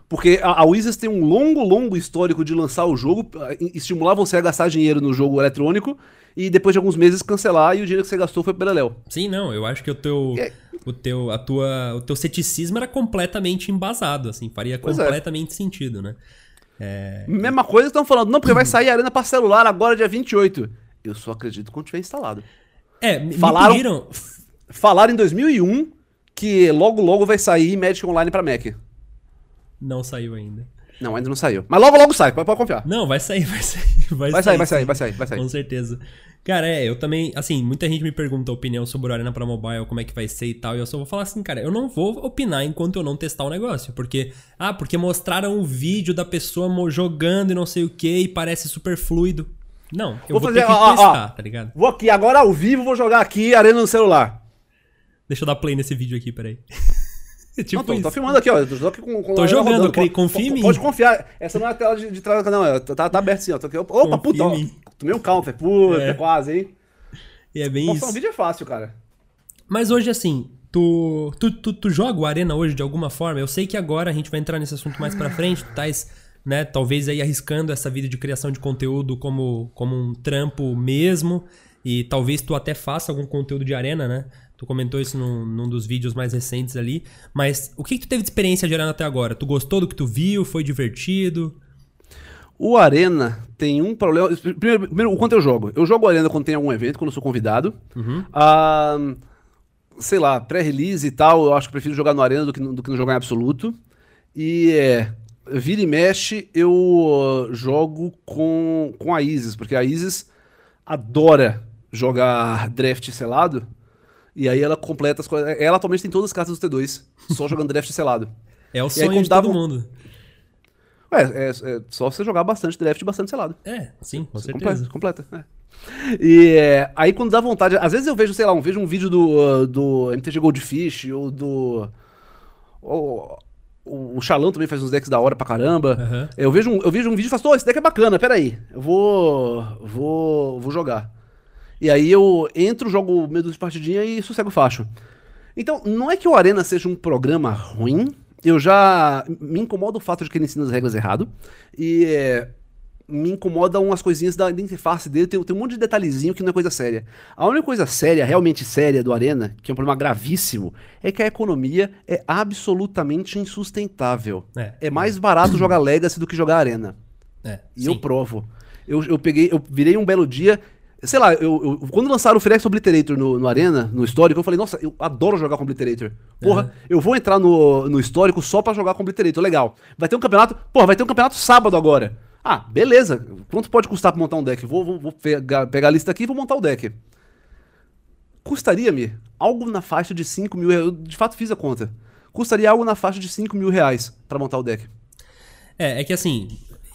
Porque a, a Wizards tem um longo, longo histórico de lançar o jogo, estimular você a gastar dinheiro no jogo eletrônico e depois de alguns meses cancelar e o dinheiro que você gastou foi para Beleléu. Sim, não, eu acho que o teu, é... o teu, a tua, o teu ceticismo era completamente embasado, assim, faria pois é. completamente é. sentido, né? É... Mesma coisa que estão falando, não, porque <laughs> vai sair a Arena para celular agora dia 28. Eu só acredito quando tiver instalado. É, me falaram, pediram... Falaram em 2001 que logo logo vai sair Magic Online pra Mac. Não saiu ainda. Não, ainda não saiu. Mas logo logo sai, pode, pode confiar. Não, vai sair, vai sair. Vai, vai sair, sair, vai sair, vai sair, vai sair. Com certeza. Cara, é, eu também, assim, muita gente me pergunta a opinião sobre o Arena pra mobile, como é que vai ser e tal, e eu só vou falar assim, cara, eu não vou opinar enquanto eu não testar o negócio, porque, ah, porque mostraram o vídeo da pessoa jogando e não sei o que, e parece super fluido. Não, eu vou, vou fazer, ter que ó, testar, ó, tá ligado? Vou aqui, agora ao vivo, vou jogar aqui Arena no celular. Deixa eu dar play nesse vídeo aqui, peraí. <laughs> tipo não, tô, tô, <laughs> filmando aqui, ó. Tô, aqui com, com tô jogando, rodando. confia em mim. Pode confiar. Essa não é a tela de, de trás, não. É, tá, tá aberto sim, ó. Tô aqui, opa, puta, ó. Tomei um counter. Puta, é. quase, hein? E é bem Nossa, isso. um vídeo é fácil, cara. Mas hoje, assim, tu, tu, tu, tu, joga o Arena hoje de alguma forma? Eu sei que agora a gente vai entrar nesse assunto mais pra frente, tu tais, né, talvez aí arriscando essa vida de criação de conteúdo como, como um trampo mesmo, e talvez tu até faça algum conteúdo de Arena, né? Tu comentou isso num, num dos vídeos mais recentes ali, mas o que, que tu teve de experiência de Arena até agora? Tu gostou do que tu viu? Foi divertido? O Arena tem um problema. Primeiro, primeiro, o quanto eu jogo. Eu jogo Arena quando tem algum evento, quando eu sou convidado. Uhum. Ah, sei lá, pré-release e tal, eu acho que prefiro jogar no Arena do que, do que no jogar em absoluto. E é, vira e mexe, eu jogo com, com a Isis, porque a Isis adora jogar draft selado. E aí ela completa as coisas. Ela atualmente tem todas as cartas do T2, só <laughs> jogando draft selado. É o sonho aí, de todo mundo. Ué, é, é, só você jogar bastante draft e bastante selado. É, sim, com certeza. Completa, completa. É. E é, aí quando dá vontade, às vezes eu vejo, sei lá, um, vejo um vídeo do, uh, do MTG Goldfish ou do. Ou, o Xalão também faz uns decks da hora pra caramba. Uhum. Eu, vejo um, eu vejo um vídeo e faço, oh, esse deck é bacana, peraí. Eu vou. Vou. Vou jogar. E aí eu entro, jogo meio de partidinha e sossego o facho. Então, não é que o Arena seja um programa ruim, eu já me incomoda o fato de que ele ensina as regras errado. E é, me incomodam umas coisinhas da interface dele. Tem, tem, um monte de detalhezinho que não é coisa séria. A única coisa séria, realmente séria do Arena, que é um problema gravíssimo, é que a economia é absolutamente insustentável. É, é mais barato jogar <clears throat> Legacy do que jogar Arena. É, e sim. eu provo. Eu, eu peguei, eu virei um belo dia Sei lá, eu, eu, quando lançaram o Firex Obliterator no, no, Arena, no histórico, eu falei, nossa, eu adoro jogar com Obliterator. Porra, uhum. eu vou entrar no, no histórico só pra jogar com Obliterator. Legal. Vai ter um campeonato. Porra, vai ter um campeonato sábado agora. Ah, beleza. Quanto pode custar pra montar um deck? Vou, vou, vou pegar, pegar a lista aqui e vou montar o deck. Custaria-me algo na faixa de 5 mil reais. Eu de fato fiz a conta. Custaria algo na faixa de 5 mil reais pra montar o deck. É, é que assim,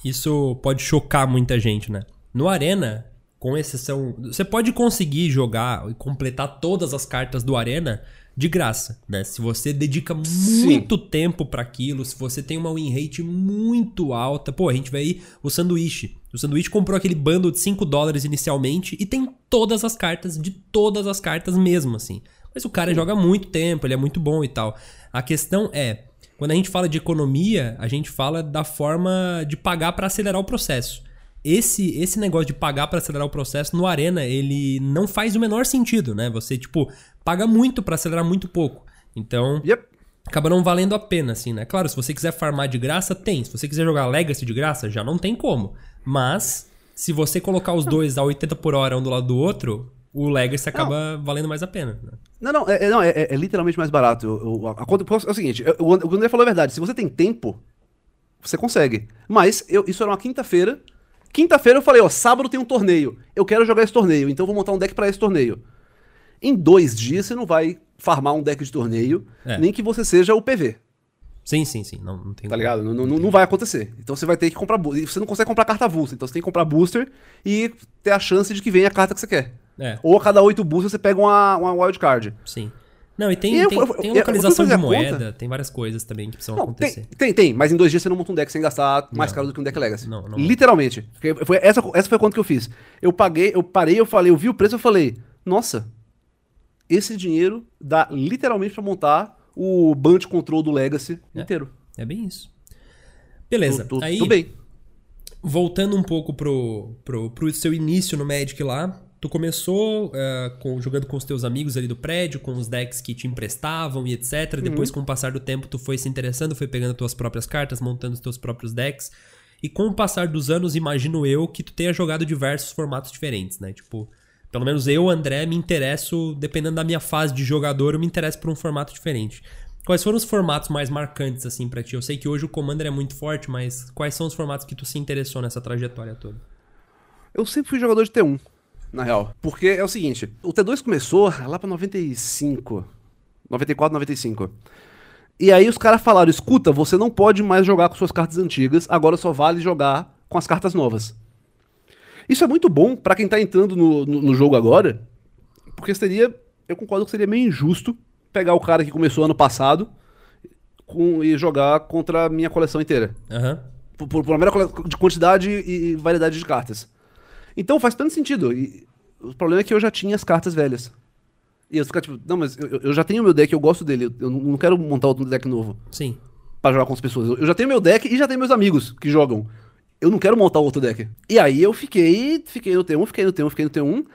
isso pode chocar muita gente, né? No Arena, com exceção. Você pode conseguir jogar e completar todas as cartas do Arena de graça, né? Se você dedica muito Sim. tempo para aquilo, se você tem uma win rate muito alta, pô, a gente vê aí o sanduíche. O sanduíche comprou aquele bando de 5 dólares inicialmente e tem todas as cartas, de todas as cartas mesmo, assim. Mas o cara Sim. joga muito tempo, ele é muito bom e tal. A questão é, quando a gente fala de economia, a gente fala da forma de pagar para acelerar o processo esse esse negócio de pagar para acelerar o processo no Arena, ele não faz o menor sentido, né? Você, tipo, paga muito para acelerar muito pouco. Então, yep. acaba não valendo a pena, assim, né? Claro, se você quiser farmar de graça, tem. Se você quiser jogar Legacy de graça, já não tem como. Mas, se você colocar os dois a 80 por hora um do lado do outro, o Legacy acaba não. valendo mais a pena. Né? Não, não, é, é não é, é, literalmente mais barato. Eu, a, conta é o seguinte, eu, o André falou a verdade. Se você tem tempo, você consegue. Mas eu, isso era uma quinta-feira Quinta-feira eu falei, ó, sábado tem um torneio. Eu quero jogar esse torneio, então vou montar um deck para esse torneio. Em dois dias você não vai farmar um deck de torneio, é. nem que você seja o PV. Sim, sim, sim. Não, não tem Tá ligado? Não, não, não, vai acontecer. Então você vai ter que comprar. Você não consegue comprar carta avulsa. Então você tem que comprar booster e ter a chance de que venha a carta que você quer. É. Ou a cada oito boosters você pega uma, uma wildcard. Sim. Não, e tem, e tem, eu, tem localização de moeda, tem várias coisas também que precisam não, acontecer. Tem, tem, tem, mas em dois dias você não monta um deck sem gastar mais não. caro do que um deck Legacy. Não, não. Literalmente. Foi, essa, essa foi a conta que eu fiz. Eu paguei, eu parei, eu falei, eu vi o preço, eu falei, nossa, esse dinheiro dá literalmente para montar o Band Control do Legacy é, inteiro. É bem isso. Beleza, tô, tô, aí... Tô bem. Voltando um pouco pro, pro, pro seu início no Magic lá, Tu começou uh, com, jogando com os teus amigos ali do prédio, com os decks que te emprestavam e etc. Uhum. Depois, com o passar do tempo, tu foi se interessando, foi pegando tuas próprias cartas, montando os teus próprios decks. E com o passar dos anos, imagino eu que tu tenha jogado diversos formatos diferentes, né? Tipo, pelo menos eu, André, me interesso, dependendo da minha fase de jogador, eu me interesso por um formato diferente. Quais foram os formatos mais marcantes, assim, para ti? Eu sei que hoje o Commander é muito forte, mas quais são os formatos que tu se interessou nessa trajetória toda? Eu sempre fui jogador de T1 na real. Porque é o seguinte, o T2 começou lá pra 95, 94, 95. E aí os caras falaram, escuta, você não pode mais jogar com suas cartas antigas, agora só vale jogar com as cartas novas. Isso é muito bom para quem tá entrando no, no, no, jogo agora, porque seria, eu concordo que seria meio injusto pegar o cara que começou ano passado com, e jogar contra a minha coleção inteira. Aham. Por, por, por uma mera de quantidade e variedade de cartas. Então faz tanto sentido. E o problema é que eu já tinha as cartas velhas. E eu ficar tipo, não, mas eu, eu já tenho meu deck, eu gosto dele. Eu não quero montar outro deck novo Sim. pra jogar com as pessoas. Eu já tenho meu deck e já tenho meus amigos que jogam. Eu não quero montar outro deck. E aí eu fiquei, fiquei no T1, fiquei no T1, fiquei no T1.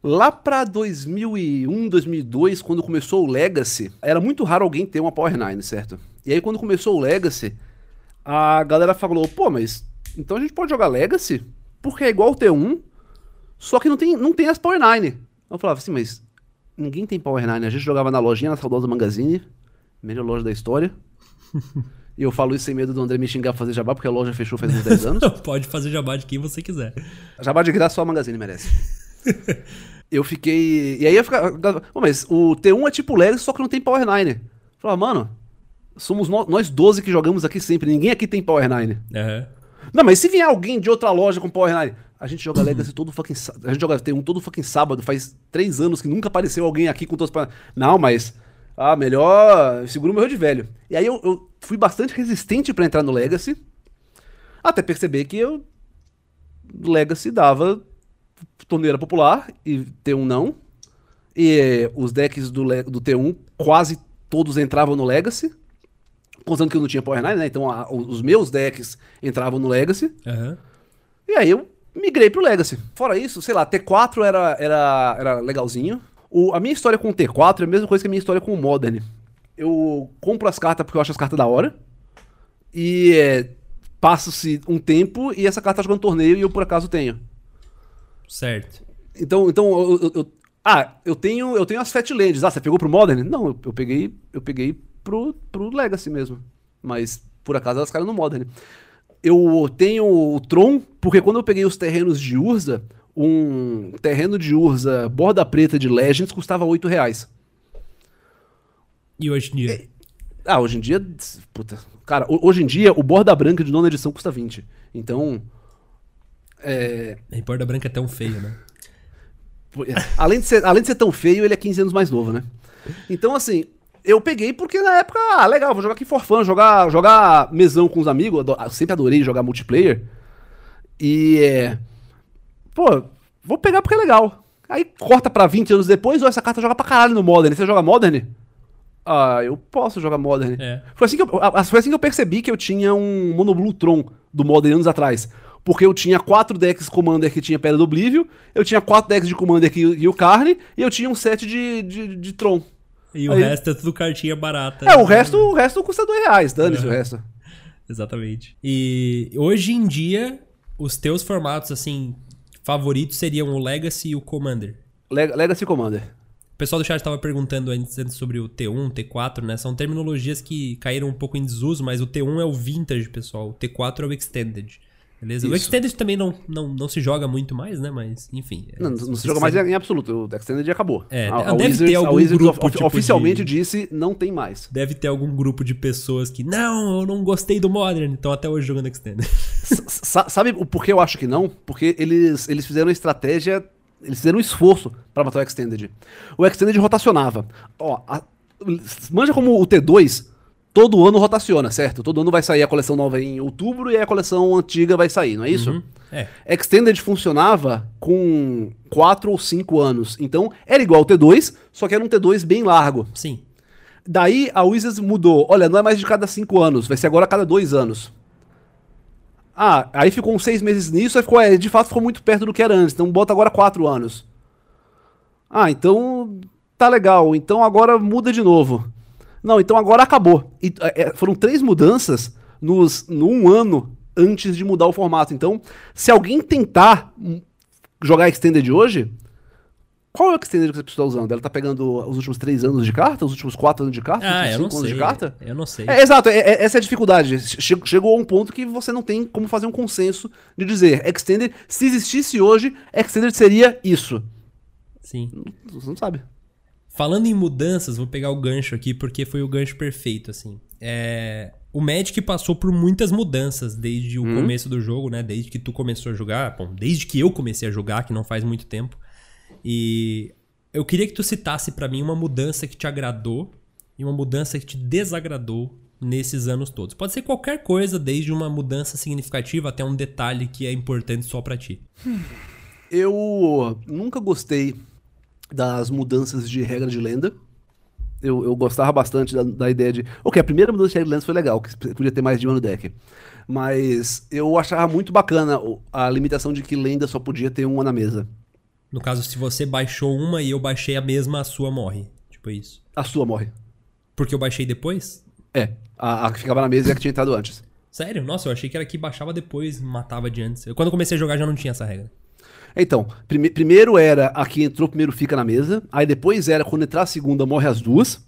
Lá pra 2001, 2002, quando começou o Legacy, era muito raro alguém ter uma Power 9, certo? E aí quando começou o Legacy, a galera falou, pô, mas então a gente pode jogar Legacy? Porque é igual o T1, só que não tem, não tem as Power 9. Eu falava assim, mas ninguém tem Power 9. A gente jogava na lojinha, na saudosa Magazine, melhor loja da história. <laughs> E eu falo isso sem medo do André me xingar pra fazer jabá, porque a loja fechou faz uns 10 <laughs> anos. Pode fazer jabá de quem você quiser. Jabá de graça só a Magazine merece. eu fiquei. E aí eu ficava. Mas o T1 é tipo Legacy, só que não tem Power 9. Eu falava, mano, somos no- nós 12 que jogamos aqui sempre, ninguém aqui tem Power 9. Aham. Não, mas se vier alguém de outra loja com Power 9, a gente joga Legacy todo fucking A gente joga T1 todo fucking sábado, faz três anos que nunca apareceu alguém aqui com todos Não, mas. Ah, melhor. Segura o meu de velho. E aí eu, eu fui bastante resistente pra entrar no Legacy. Até perceber que eu. Legacy dava torneira popular e T1 não. E os decks do, do T1 quase todos entravam no Legacy. Contando que eu não tinha Power 9, né? Então a- os meus decks entravam no Legacy. Aham. E aí eu migrei pro Legacy. Fora isso, sei lá, T4 era, era, era legalzinho. O, a minha história com o T4 é a mesma coisa que a minha história com o Modern. Eu compro as cartas porque eu acho as cartas da hora. E é, passa-se um tempo e essa carta tá jogando torneio e eu por acaso tenho. Certo. Então, então eu, eu- eu- ah, eu tenho, eu tenho as Fat Lands. Ah, você pegou pro Modern? Não, eu, eu peguei, eu peguei pro, pro Legacy mesmo. Mas por acaso elas caíram no Modern. Eu tenho o Tron, porque quando eu peguei os terrenos de Urza, um terreno de Urza borda preta de Legends custava 8 reais. E hoje em dia? Ah, hoje em dia, puta, cara, ho- hoje em dia o borda branca de nona edição custa 20. Então, é, A Importa Branca é tão feio, né? É, além, de ser, além de ser tão feio, ele é 15 anos mais novo, né? Então, assim, eu peguei porque na época, ah, legal, vou jogar aqui for fun, jogar, jogar mesão com os amigos. eu sempre adorei jogar multiplayer. E é. Pô, vou pegar porque é legal. Aí corta pra 20 anos depois, ou essa carta joga pra caralho no Modern. Você joga Modern? Ah, eu posso jogar Modern. É. Foi, assim que eu, foi assim que eu percebi que eu tinha um Monoblue Tron do Modern anos atrás. Porque eu tinha quatro decks Commander que tinha Pedra do Oblívio, eu tinha quatro decks de Commander que e o Carne, e eu tinha um set de, de, de Tron. E o Aí- resto é tudo cartinha barata. É, o resto, o resto custa dois reais, dane-se o resto. <laughs> Exatamente. E hoje em dia, os teus formatos, assim, favoritos seriam o Legacy e o Commander. Leg- Legacy Commander. O pessoal do chat estava perguntando antes, antes sobre o T1, T4, né? São terminologias que caíram um pouco em desuso, mas o T1 é o vintage, pessoal. O T4 é o extended. Beleza? O Isso. extended também não, não, não se joga muito mais, né? Mas, enfim. é- Não, não se joga mais em absoluto, o Extended acabou. É, a, a deve Wizards, ter algum Wizards grupo, of- tipo, oficialmente de- disse não tem mais. Deve ter algum grupo de pessoas que, não, eu não gostei do Modern, então até hoje jogando extended. <laughs> S- sabe o porquê eu acho que não? Porque eles, eles fizeram uma estratégia, eles fizeram um esforço pra matar o Extended. O Extended rotacionava. Ó, a- manja como o T2 todo ano rotaciona, certo? Todo ano vai sair a coleção nova em outubro e a coleção antiga vai sair, não é isso? É. Extended funcionava com 4 ou 5 anos. Então era igual ao T2, só que era um T2 bem largo. Sim. Daí a Wizards mudou. Olha, não é mais de cada cinco anos, vai ser agora a cada dois anos. Ah, aí ficou uns seis meses nisso, aí ficou, é, de fato ficou muito perto do que era antes. Então bota agora quatro anos. Ah, então tá legal. Então agora muda de novo. Não, então agora acabou. E, é, é, foram três mudanças nos, num ano antes de mudar o formato. Então, se alguém tentar hum, jogar Extended hoje, qual é o Extended que você está usando? Ela tá pegando os últimos três anos de carta? Os últimos quatro anos de carta? os Ah, últimos eu não cinco anos sei. de carta? Eu não sei. É, exato, é- é- essa é a dificuldade. Che- Chegou a um ponto que você não tem como fazer um consenso de dizer Extended, se existisse hoje, Extended seria isso. Sim. Você não sabe. Falando em mudanças, vou pegar o gancho aqui porque foi o gancho perfeito, assim. É, o Magic passou por muitas mudanças desde o começo do jogo, né? Desde que tu começou a jogar, bom, desde que eu comecei a jogar, que não faz muito tempo. E eu queria que tu citasse pra mim uma mudança que te agradou e uma mudança que te desagradou nesses anos todos. Pode ser qualquer coisa, desde uma mudança significativa até um detalhe que é importante só pra ti. Eu nunca gostei das mudanças de regra de lenda. Eu, eu gostava bastante da, da ideia de. Ok, a primeira mudança de regra de lenda foi legal, que podia ter mais de uma no deck. Mas eu achava muito bacana a limitação de que lenda só podia ter uma na mesa. No caso, se você baixou uma e eu baixei a mesma, a sua morre. Tipo isso. A sua morre. Porque eu baixei depois? É, a, a que ficava na mesa é a que tinha entrado antes. Sério? Nossa, eu achei que era que baixava depois, matava de antes. Eu, quando eu comecei a jogar já não tinha essa regra. Então, prime- primeiro era a que entrou primeiro fica na mesa. Aí depois era quando entrar a segunda morre as duas.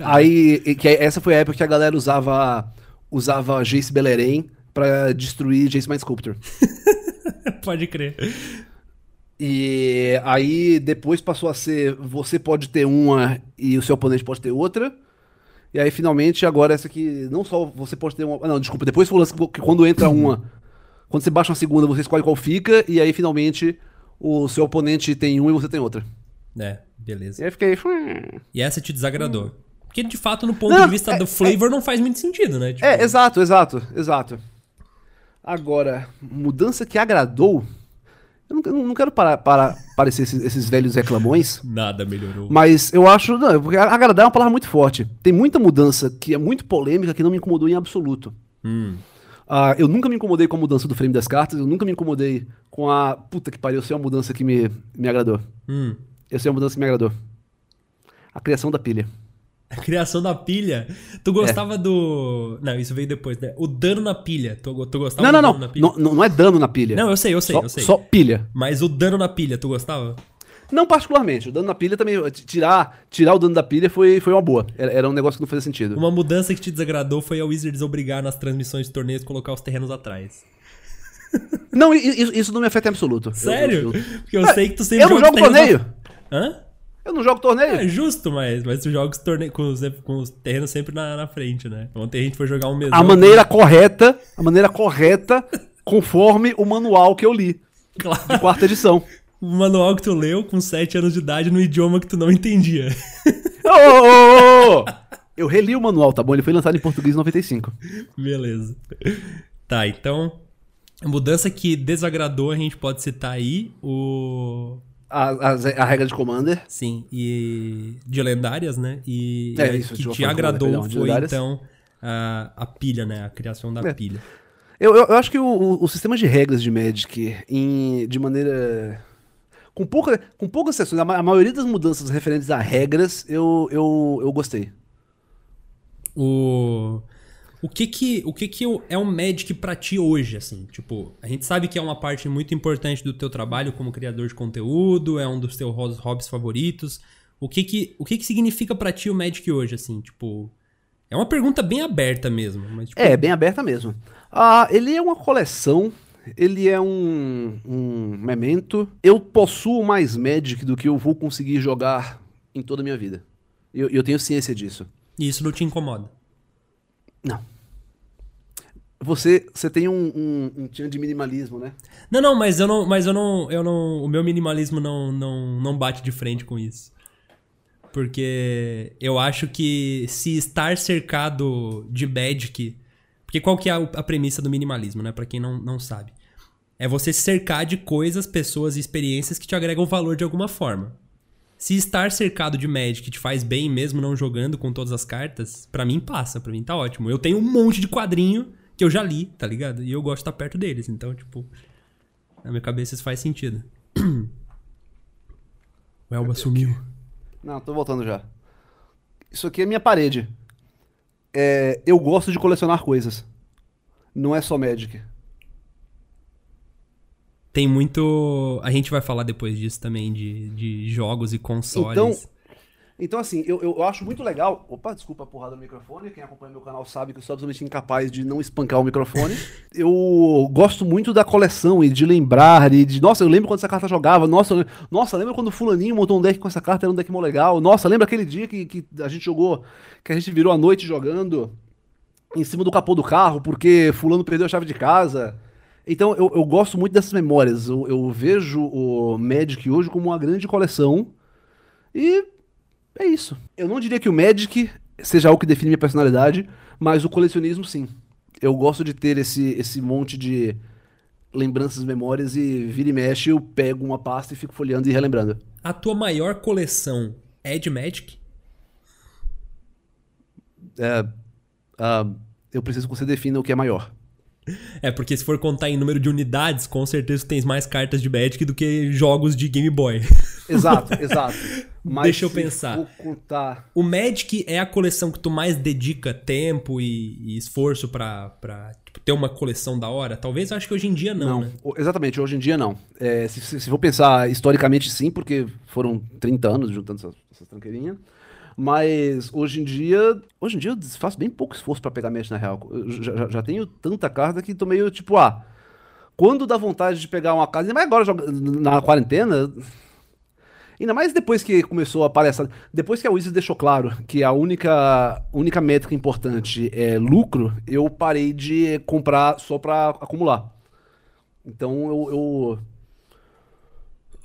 Aí, e- que essa foi a época que a galera usava usava Jace Beleren pra destruir Jace Mind Sculptor. <laughs> Pode crer. E aí depois passou a ser você pode ter uma e o seu oponente pode ter outra. E aí finalmente agora essa aqui não só você pode ter uma, não, desculpa, depois foi o lance que quando entra <clears throat> uma, quando você baixa uma segunda, você escolhe qual fica e aí finalmente o seu oponente tem uma e você tem outra. É, E beleza. aí eu fiquei, "Hum." E essa te desagradou. Porque, de fato, no ponto Não, de vista é- do flavor, não faz muito sentido, né? Tipo, É, exato, exato, exato. Agora, mudança que agradou. Eu não, eu não quero parar, parar, parecer esses, esses velhos reclamões. Nada melhorou. Mas eu acho. Não, porque agradar é uma palavra muito forte. Tem muita mudança que é muito polêmica que não me incomodou em absoluto. Hum. Ah, eu nunca me incomodei com a mudança do frame das cartas, eu nunca me incomodei com a. Puta que pariu, essa é uma mudança que me, me agradou. Hum. Essa é uma mudança que me agradou. A criação da pilha. A criação da pilha. Tu gostava do. Não, isso veio depois, né? O dano na pilha. Tu, tu gostava Não, não, do não. dano na pilha? Não, não não é dano na pilha. Não, eu sei, eu sei, só, eu sei. só pilha. Mas o dano na pilha, tu gostava? Não particularmente. O dano na pilha também. Tirar, tirar o dano da pilha foi, foi uma boa. Era, era um negócio que não fazia sentido. Uma mudança que te desagradou foi a Wizards obrigar nas transmissões de torneios colocar os terrenos atrás. <laughs> Não, i- i- isso, não me afeta em absoluto. Eu- Sério? Eu, eu, Porque eu sei que tu sempre eu não jogo torneio. na- Hã? Eu não jogo torneio. É justo, mas, mas tu joga os torneios com os, com os terrenos sempre na, na frente, né? Ontem a gente foi jogar um mesão. A maneira correta, a maneira correta, conforme o manual que eu li. <laughs> Claro. De quarta edição. O manual que tu leu com 7 anos de idade no idioma que tu não entendia. <laughs> Ô, ô, ô! Eu reli o manual, tá bom? Ele foi lançado em português em 95. Beleza. Tá, então. Mudança que desagradou, a gente pode citar aí o. A, a, a regra de Commander. Sim, e. De lendárias, né? E. É, isso, que te agradou de foi lendárias. então a, a pilha, né? A criação da É. pilha. Eu, eu, eu acho que o, o, o sistema de regras de Magic, em, de maneira. Com, pouca, com poucas exceções, a, ma- a maioria das mudanças referentes a regras, eu, eu, eu gostei. O. O que que, o que que é um Magic pra ti hoje, assim? Tipo, a gente sabe que é uma parte muito importante do teu trabalho como criador de conteúdo, é um dos teus hobbies- favoritos. O que que, o que que significa pra ti o Magic hoje, assim? Tipo, é uma pergunta bem aberta mesmo, mas tipo, É, bem aberta mesmo. Ah, ele é uma coleção, ele é um, um memento. Eu possuo mais Magic do que eu vou conseguir jogar em toda a minha vida. E eu, eu tenho ciência disso. isso não te incomoda. Não. Você, você tem um, um, um tchan de minimalismo, né? Não, não, mas eu não, mas eu não, eu não, o meu minimalismo não, não, não bate de frente com isso. Porque eu acho que se estar cercado de Magic, porque qual que é a, premissa do minimalismo, né, Pra quem não, não sabe? É você se cercar de coisas, pessoas e experiências que te agregam valor de alguma forma. Se estar cercado de Magic te faz bem mesmo não jogando com todas as cartas, pra mim passa, pra mim tá ótimo. Eu tenho um monte de quadrinho que eu já li, tá ligado? E eu gosto de estar perto deles, então, tipo, na minha cabeça isso faz sentido. <coughs> O Elba sumiu. Não, tô voltando já. Isso aqui é minha parede. É, eu gosto de colecionar coisas. Não é só Magic. Tem muito. A gente vai falar depois disso também, de, de jogos e consoles. Então, Então, assim, eu, eu acho muito legal. Opa, desculpa a porrada no microfone. Quem acompanha meu canal sabe que eu sou absolutamente incapaz de não espancar o microfone. <laughs> eu gosto muito da coleção e de lembrar. E de, nossa, eu lembro quando essa carta jogava. Nossa, nossa, lembra quando o Fulaninho montou um deck com essa carta? Era um deck mó legal. Nossa, lembra aquele dia que, que a gente jogou, que a gente virou a noite jogando em cima do capô do carro porque Fulano perdeu a chave de casa. Então, eu, eu gosto muito dessas memórias. Eu, eu vejo o Magic hoje como uma grande coleção E é isso. Eu não diria que o Magic seja algo que define minha personalidade, mas o colecionismo sim. Eu gosto de ter esse, esse monte de lembranças, memórias e vira e mexe, eu pego uma pasta e fico folheando e relembrando. A tua maior coleção é de Magic? É, ah, eu preciso que você defina o que é maior. É, porque se for contar em número de unidades, com certeza tu tens mais cartas de Magic do que jogos de Game Boy. Exato, <laughs> exato. Mas Deixa eu pensar. contar. O Magic é a coleção que tu mais dedica tempo e, e esforço pra, pra tipo, ter uma coleção da hora? Talvez eu acho que hoje em dia não, Não, né? exatamente, hoje em dia não. É, se, se, se for pensar historicamente, sim, porque foram 30 anos juntando essas, essas tranqueirinhas. Mas hoje em dia. Hoje em dia eu faço bem pouco esforço pra pegar match na real. Já, já- já tenho tanta carta que tô meio tipo, ah. Quando dá vontade de pegar uma casa, mas agora na quarentena. Ainda mais depois que começou a palestra. Depois que a Wizards deixou claro que a única, única métrica importante é lucro, eu parei de comprar só pra acumular. Então eu, eu-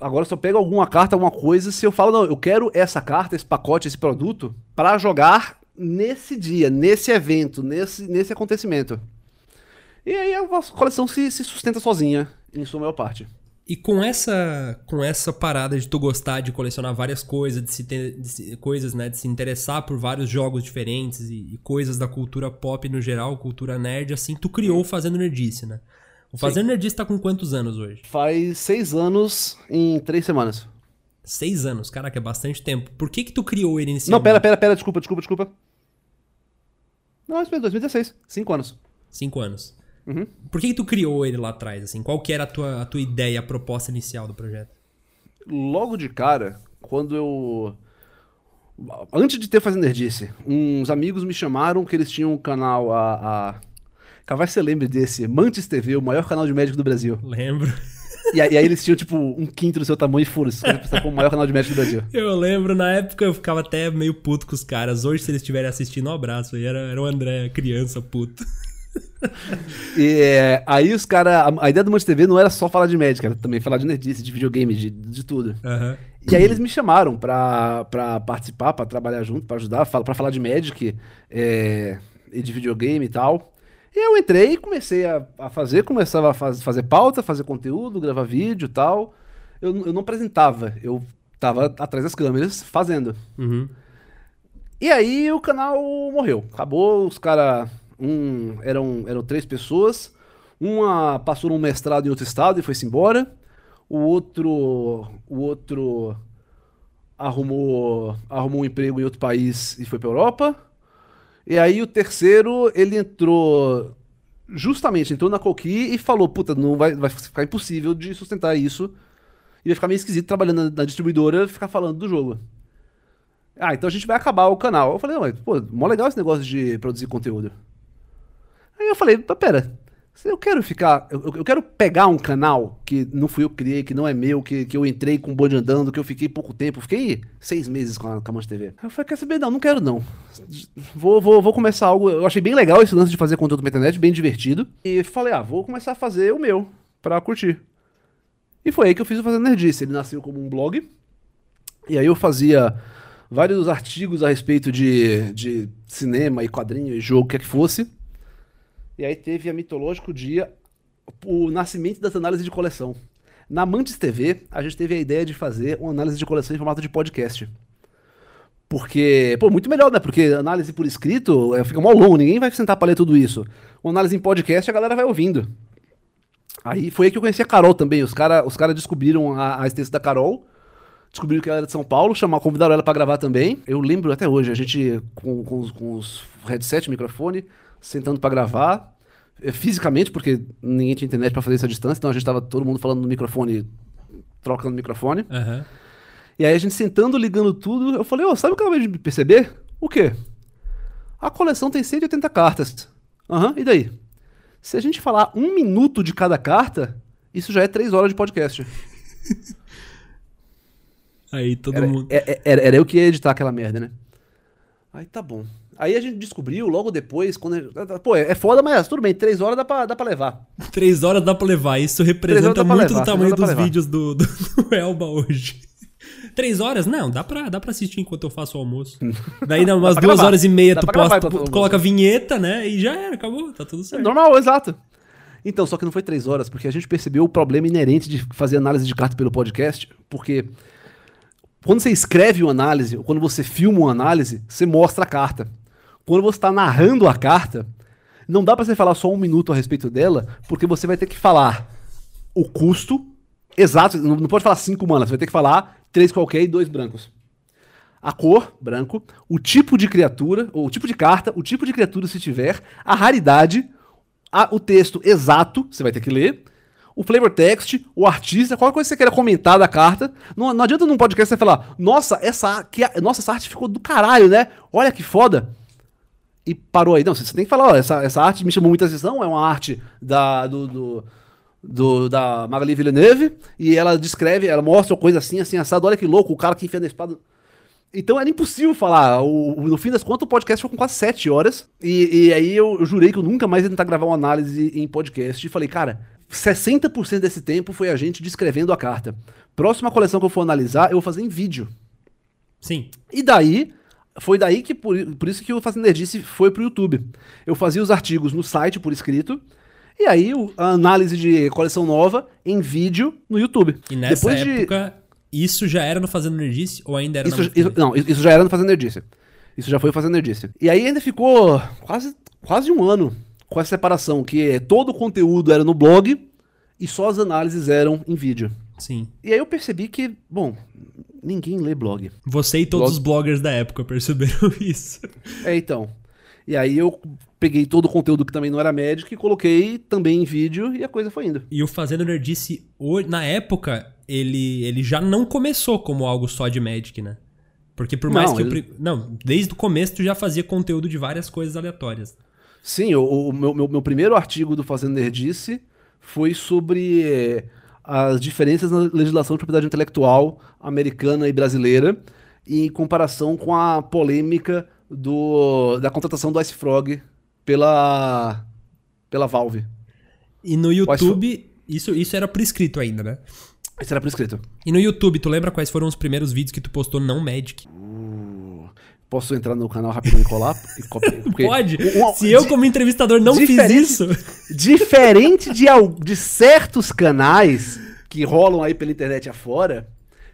Agora se eu pego alguma carta, alguma coisa, se eu falo, não, eu quero essa carta, esse pacote, esse produto, pra jogar nesse dia, nesse evento, nesse, nesse acontecimento. E aí a coleção se, se sustenta sozinha, em sua maior parte. E com essa com essa parada de tu gostar de colecionar várias coisas, de se ter, de se- coisas, né, de se interessar por vários jogos diferentes e, e coisas da cultura pop no geral, cultura nerd, assim, tu criou Fazendo Nerdice, né? O Fazendo Nerdice tá com quantos anos hoje? Faz seis anos em três semanas. Seis anos, caraca, é bastante tempo. Por que que tu criou ele Não, inicialmente? pera, pera, pera, desculpa, desculpa, desculpa. Não, isso foi 2016, cinco anos. Cinco anos. Uhum. Por que que tu criou ele lá atrás, assim? Qual que era a tua, a tua ideia, a proposta inicial do projeto? logo de cara, quando eu. Antes de ter Fazendo Nerdice, uns amigos me chamaram que eles tinham um canal, a. a... Capaz você lembre desse, Mantis TV, o maior canal de médico do Brasil. Lembro. E aí, e aí eles tinham, tipo, um quinto do seu tamanho e fura. Os caras pensavam como o maior canal de médico do Brasil. Eu lembro, na época eu ficava até meio puto com os caras. Hoje, se eles estiverem assistindo, um abraço. aí. Era, era o André, criança, puto. E é, aí os caras. A, a ideia do Mantis TV não era só falar de médico, era também falar de nerdice, de videogame, de, de tudo. Aham. E aí eles me chamaram pra, pra participar, pra trabalhar junto, pra ajudar, fala- pra falar de Magic é, e de videogame e tal. E eu entrei e comecei a, a fazer, começava a faz- fazer pauta, fazer conteúdo, gravar vídeo e tal. Eu, eu não apresentava, eu tava atrás das câmeras fazendo. Uhum. E aí o canal morreu. Acabou, os caras. Um, eram, eram três pessoas. Uma passou num mestrado em outro estado e foi-se embora. O outro. O outro arrumou, arrumou um emprego em outro país e foi pra Europa. E aí o terceiro, ele entrou. Justamente, entrou na Coqui e falou: Puta, não vai, vai ficar impossível de sustentar isso. E vai ficar meio esquisito trabalhando na, na distribuidora ficar falando do jogo. Ah, então a gente vai acabar o canal. Eu falei, não, mas, pô, mó legal esse negócio de produzir conteúdo. Aí eu falei, "Pá, pera, eu quero ficar. Eu, eu quero pegar um canal que não fui eu que criei, que não é meu, que, que eu entrei com o bonde andando, que eu fiquei pouco tempo, fiquei seis meses com a, com a Mancha TV. Eu falei, quer saber? Não, não quero não. Vou, vou, vou começar algo. Eu achei bem legal esse lance de fazer conteúdo na internet, bem divertido. E falei, ah, vou começar a fazer o meu, pra curtir. E foi aí que eu fiz o Fazendo Nerdice. Ele nasceu como um blog. E aí eu fazia vários artigos a respeito de, de cinema e quadrinho e jogo, o que é que fosse. E aí teve a mitológico dia, o nascimento das análises de coleção. Na Mantis TV, a gente teve a ideia de fazer uma análise de coleção em formato de podcast. Porque, pô, muito melhor, né? Porque análise por escrito é, fica mó longo, ninguém vai sentar pra ler tudo isso. Uma análise em podcast, a galera vai ouvindo. Aí foi aí que eu conheci a Carol também. Os caras os cara descobriram a, a existência da Carol. Descobriram que ela era de São Paulo, chamaram, convidaram ela pra gravar também. Eu lembro até hoje, a gente com, com, com os headset, microfone, sentando pra gravar. eh, Fisicamente, porque ninguém tinha internet pra fazer isso à distância, então a gente tava todo mundo falando no microfone, trocando microfone. Aham. E aí a gente sentando, ligando tudo, eu falei, ô, sabe o que eu acabei de perceber? O quê? A coleção tem 180 cartas. Aham, e daí? Se a gente falar um minuto de cada carta, isso já é três horas de podcast. Aí todo Era, mundo. é- é- era, era eu que ia editar aquela merda, né? Aí tá bom. Aí a gente descobriu logo depois, quando. Pô, é foda, mas tudo bem, três horas dá pra, dá pra levar. Três horas dá pra levar. Isso representa muito levar, do tamanho dos vídeos do, do, do <laughs> Elba hoje. Três horas? Não, dá pra, dá pra assistir enquanto eu faço o almoço. Daí, não, <laughs> umas duas gravar. horas e meia, Dá tu posta, enquanto eu coloca a vinheta, né? E já era, acabou, tá tudo certo. Normal, exato. Então, só que não foi três horas, porque a gente percebeu o problema inerente de fazer análise de carta pelo podcast, porque quando você escreve uma análise, ou quando você filma uma análise, você mostra a carta. Quando você está narrando a carta, não dá para você falar só um minuto a respeito dela, porque você vai ter que falar o custo exato, não pode falar cinco manas, você vai ter que falar três qualquer e dois brancos. A cor, branco, o tipo de criatura, ou o tipo de carta, o tipo de criatura se tiver, a raridade, a- o texto exato, você vai ter que ler, o flavor text, o artista, qualquer coisa que você queira comentar da carta. Não, não adianta num podcast você falar, nossa, essa, que, a- nossa, essa arte ficou do caralho, né? Olha que foda. E parou aí. Não, você tem que falar, ó, essa, essa arte me chamou muita atenção, é uma arte da, do, do, do- da Magali Villeneuve, e ela descreve, ela mostra uma coisa assim, assim, assado, olha que louco, o cara que enfia na espada. Então era impossível falar. O, no fim das contas, o podcast foi com quase 7 horas. E, e aí eu, eu jurei que eu nunca mais ia tentar gravar uma análise em podcast. E falei, cara, 60% desse tempo foi a gente descrevendo a carta. Próxima coleção que eu for analisar, eu vou fazer em vídeo. Sim. E daí, foi daí que, por, por isso que o Fazenderdice foi pro YouTube. Eu fazia os artigos no site por escrito, e aí a análise de coleção nova em vídeo no YouTube. E nessa Depois de- época, isso já era no Fazendo Nerdice ou ainda era isso, na isso- não, isso já era no Fazendo Nerdice. Isso já foi o Fazendo Nerdice. E aí ainda ficou quase, quase um ano com essa separação, que todo o conteúdo era no blog e só as análises eram em vídeo. Sim. E aí eu percebi que, bom, ninguém lê blog. Você e todos Blog- os bloggers da época perceberam <laughs> isso. É, então. E aí eu peguei todo o conteúdo que também não era Magic e coloquei também em vídeo e a coisa foi indo. E o Fazendo Nerdice, na época, ele, ele já não começou como algo só de Magic, né? Porque por mais Não, que... ele- pri- Não, desde o começo tu já fazia conteúdo de várias coisas aleatórias. Sim, o, o meu, meu, meu primeiro artigo do Fazendo Nerdice foi sobre eh, as diferenças na legislação de propriedade intelectual americana e brasileira em comparação com a polêmica do, da contratação do Ice Frog pela, pela Valve. E no YouTube, isso, isso era por escrito ainda, né? Isso era por escrito. E no YouTube, tu lembra quais foram os primeiros vídeos que tu postou não Magic? Posso entrar no canal rapidão e colar? <laughs> Porque Pode! um- Se eu, como entrevistador, não fiz isso. <laughs> Diferente de, de certos canais que rolam aí pela internet afora,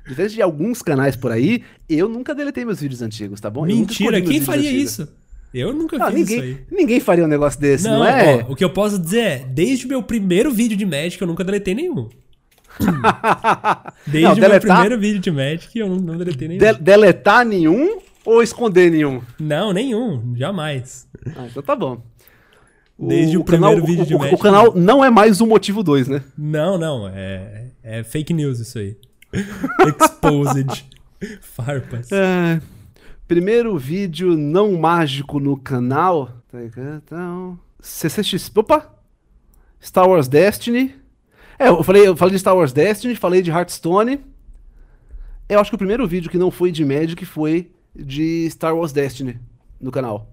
diferente de alguns canais por aí, eu nunca deletei meus vídeos antigos, tá bom? Mentira, quem faria antigos. isso? Eu nunca Não, fiz isso ninguém, aí. ninguém faria um negócio desse, não, Não, é? ó, o que eu posso dizer é, desde o meu primeiro vídeo de Magic, eu nunca deletei nenhum. <laughs> Desde o meu primeiro vídeo de Magic, eu não, não deletei nenhum. De- deletar nenhum ou esconder nenhum? Não, nenhum, jamais. Ah, então tá bom. Desde o canal, primeiro vídeo de o, Magic, o canal não é mais o motivo 2, né? Não, não, é, é fake news isso aí. <laughs> Exposed. Farpas. É, primeiro vídeo não mágico no canal. Então, CCX. Opa! Star Wars Destiny. É, eu falei, eu falei de Star Wars Destiny, falei de Hearthstone. Eu acho que o primeiro vídeo que não foi de Magic foi de Star Wars Destiny no canal.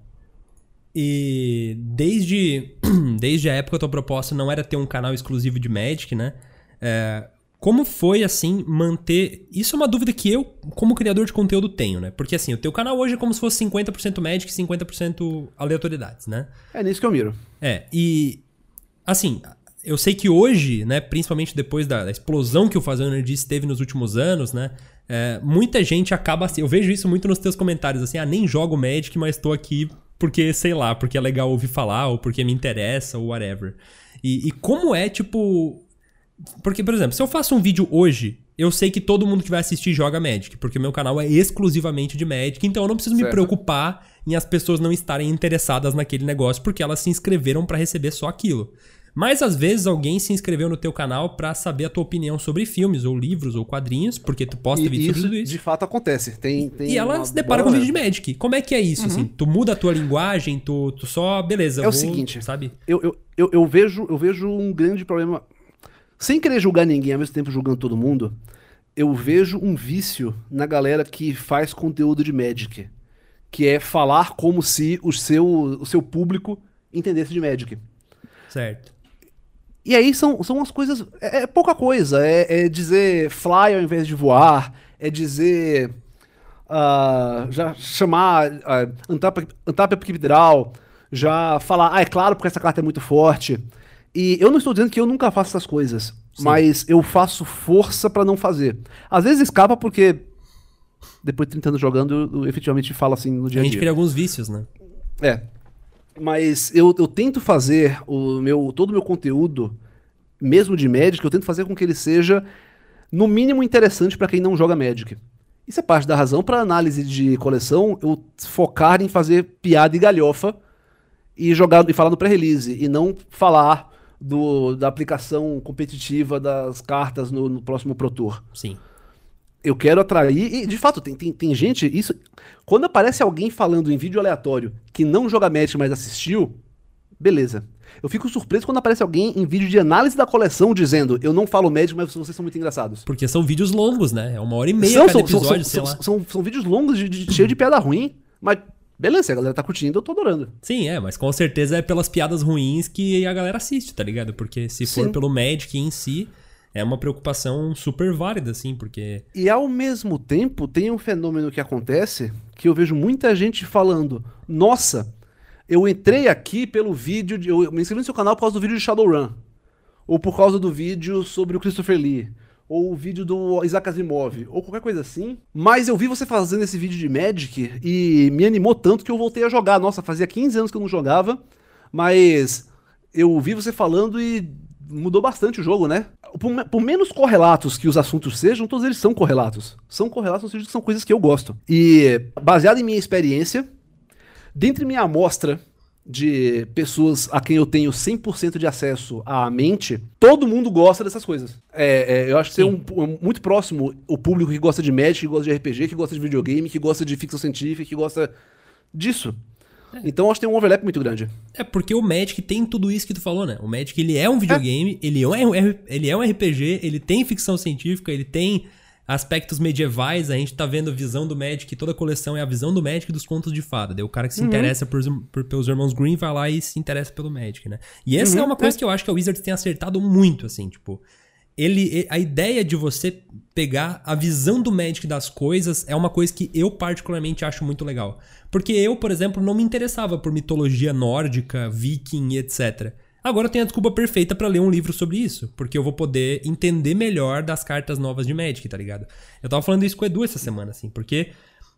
E desde, <clears throat> desde a época a tua proposta não era ter um canal exclusivo de Magic, né? É, como foi, assim, manter... Isso é uma dúvida que eu, como criador de conteúdo, tenho, né? Porque, assim, o teu canal hoje é como se fosse 50% Magic e 50% aleatoriedades, né? É nisso que eu miro. É, e... Assim, eu sei que hoje, né, principalmente depois da, da explosão que o Fazendo Nerdice teve nos últimos anos, né, é, muita gente acaba assim, eu vejo isso muito nos teus comentários, assim, ah, nem jogo Magic, mas tô aqui porque, sei lá, porque é legal ouvir falar, ou porque me interessa, ou whatever. E, e como é, tipo... Porque, por exemplo, se eu faço um vídeo hoje, eu sei que todo mundo que vai assistir joga Magic, porque o meu canal é exclusivamente de Magic, então eu não preciso me Certo. preocupar em as pessoas não estarem interessadas naquele negócio, porque elas se inscreveram pra receber só aquilo. Mas às vezes alguém se inscreveu no teu canal pra saber a tua opinião sobre filmes, ou livros, ou quadrinhos, porque tu posta E vídeo sobre isso, tudo isso. de fato acontece. Tem, tem E ela se depara com vídeo de Magic. Como é que é isso, assim? Tu muda a tua linguagem, tu, tu só... Beleza, É o vou, seguinte. sabe? eu, eu, eu, eu vejo, eu vejo um grande problema. Sem querer julgar ninguém, ao mesmo tempo julgando todo mundo, eu vejo um vício na galera que faz conteúdo de Magic. Que é falar como se o seu, o seu público entendesse de Magic. Certo. E aí são, são umas coisas. É, é pouca coisa. É, é dizer fly ao invés de voar. é dizer. Uh, já chamar uh, Antap, Antap Epidrall, já falar, ah, é claro, porque essa carta é muito forte. E eu não estou dizendo que eu nunca faço essas coisas, Sim. mas eu faço força para não fazer. Às vezes escapa porque depois de 30 anos jogando, eu, eu efetivamente falo assim no dia a dia. A gente cria alguns vícios, né? É. Mas eu, eu tento fazer o meu todo o meu conteúdo, mesmo de Magic, eu tento fazer com que ele seja no mínimo interessante para quem não joga Magic. Isso é parte da razão para análise de coleção eu focar em fazer piada e galhofa e jogar e falar no pré-release e não falar do, da aplicação competitiva das cartas no, no próximo Pro Tour. Sim eu quero atrair, e de fato, tem, tem, tem gente, isso. Quando aparece alguém falando em vídeo aleatório que não joga Magic, mas assistiu, beleza. Eu fico surpreso quando aparece alguém em vídeo de análise da coleção dizendo eu não falo Magic, mas vocês são muito engraçados. Porque são vídeos longos, né? É uma hora e meia são, cada são, episódio, são, são, são, são, vídeos longos, de, de, cheio de piada ruim, mas beleza, se a galera tá curtindo, eu tô adorando. Sim, é, mas com certeza é pelas piadas ruins que a galera assiste, tá ligado? Porque se for Sim. pelo Magic em si, é uma preocupação super válida, assim, porque. E ao mesmo tempo, tem um fenômeno que acontece que eu vejo muita gente falando: nossa, eu entrei aqui pelo vídeo, de, eu me inscrevi no seu canal por causa do vídeo de Shadowrun, ou por causa do vídeo sobre o Christopher Lee, ou o vídeo do Isaac Asimov, ou qualquer coisa assim. Mas eu vi você fazendo esse vídeo de Magic e me animou tanto que eu voltei a jogar. Nossa, fazia 15 anos que eu não jogava, mas eu vi você falando e mudou bastante o jogo, né? Por, por, menos correlatos que os assuntos sejam, todos eles são correlatos. São correlatos, ou seja, são coisas que eu gosto. E, baseado em minha experiência, dentre minha amostra de pessoas a quem eu tenho 100% de acesso à mente, todo mundo gosta dessas coisas. É, é, eu acho que ser um, um, muito próximo o público que gosta de Magic, que gosta de RPG, que gosta de videogame, que gosta de ficção científica, que gosta disso. É. Então acho que tem um overlap muito grande. É porque o Magic tem tudo isso que tu falou, né? O Magic ele é um videogame, é. Ele, é um, ele é um RPG, ele tem ficção científica, ele tem aspectos medievais. A gente tá vendo a visão do Magic, toda a coleção é a visão do Magic dos contos de fada. Daí o cara que se uhum. interessa por, por, pelos irmãos Green vai lá e se interessa pelo Magic, né? E essa uhum. é uma coisa que eu acho que a Wizards tem acertado muito, assim, tipo ele a ideia de você pegar a visão do Magic das coisas é uma coisa que eu particularmente acho muito legal. Porque eu, por exemplo, não me interessava por mitologia nórdica, viking e etc. Agora eu tenho a desculpa perfeita para ler um livro sobre isso, porque eu vou poder entender melhor das cartas novas de Magic, tá ligado? Eu tava falando isso com o Edu essa semana, assim, porque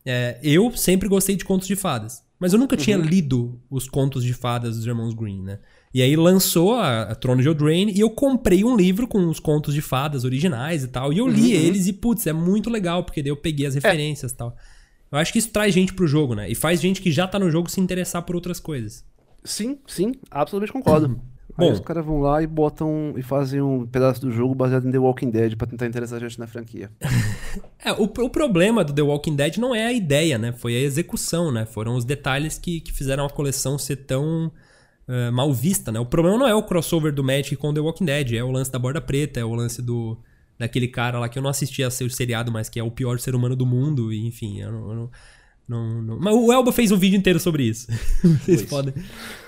é, eu sempre gostei de contos de fadas, mas eu nunca uhum. tinha lido os contos de fadas dos irmãos Green, né? E aí lançou a, a Trono de Eldraine e eu comprei um livro com os contos de fadas originais e tal. E eu li uhum. eles e, putz, é muito legal, porque daí eu peguei as é. referências e tal. Eu acho que isso traz gente pro jogo, né? E faz gente que já tá no jogo se interessar por outras coisas. Sim, sim, absolutamente concordo. Uhum. Aí Bom, os caras vão lá e botam e fazem um pedaço do jogo baseado em The Walking Dead para tentar interessar a gente na franquia. <laughs> é, o, o, problema do The Walking Dead não é a ideia, né? Foi a execução, né? Foram os detalhes que, que fizeram a coleção ser tão uh, mal vista, né? O problema não é o crossover do Magic com The Walking Dead, é o lance da borda preta, é o lance do daquele cara lá que eu não assisti a seu seriado, mas que é o pior ser humano do mundo, e enfim, eu não, eu não, não, não... Mas o Elba fez um vídeo inteiro sobre isso. <laughs> Vocês pois. podem.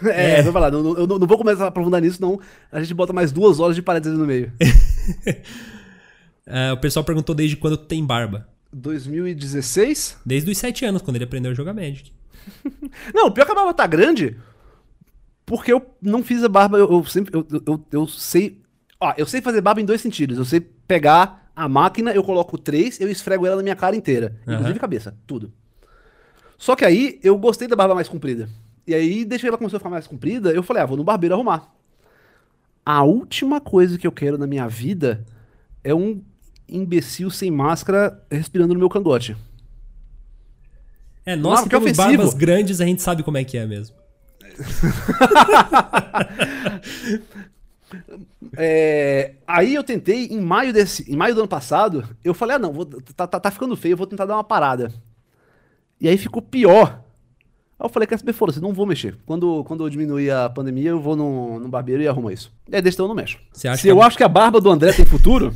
É, é. vai falar, não, eu não, não vou começar a aprofundar nisso, não. A gente bota mais duas horas de parênteses no meio. uh, <laughs> o pessoal perguntou desde quando tu tem barba. 2016? Desde os 7 anos, quando ele aprendeu a jogar Magic. <laughs> não, pior é que a barba tá grande, porque eu não fiz a barba, eu, eu sempre. Eu, eu, eu, sei. Ó, eu sei fazer barba em dois sentidos. Eu sei pegar a máquina, eu coloco três, eu esfrego ela na minha cara inteira. Uhum. Inclusive cabeça, tudo. Só que aí eu gostei da barba mais comprida. E aí, deixa ela começar a ficar mais comprida, eu falei, ah, vou no barbeiro arrumar. A última coisa que eu quero na minha vida é um imbecil sem máscara respirando no meu cangote. É, nossa, que pelos barbas grandes a gente sabe como é que é mesmo. <laughs> é, aí eu tentei, em maio, desse, em maio do ano passado, eu falei, ah não, vou, tá, tá, tá, ficando feio, eu vou tentar dar uma parada. E aí ficou pior. Aí eu falei, quer saber, foda-se, não vou mexer. Quando, quando eu diminuir a pandemia, eu vou no, barbeiro e arrumo isso. E aí então eu não mexo. Se eu a... acho que a barba do André tem futuro,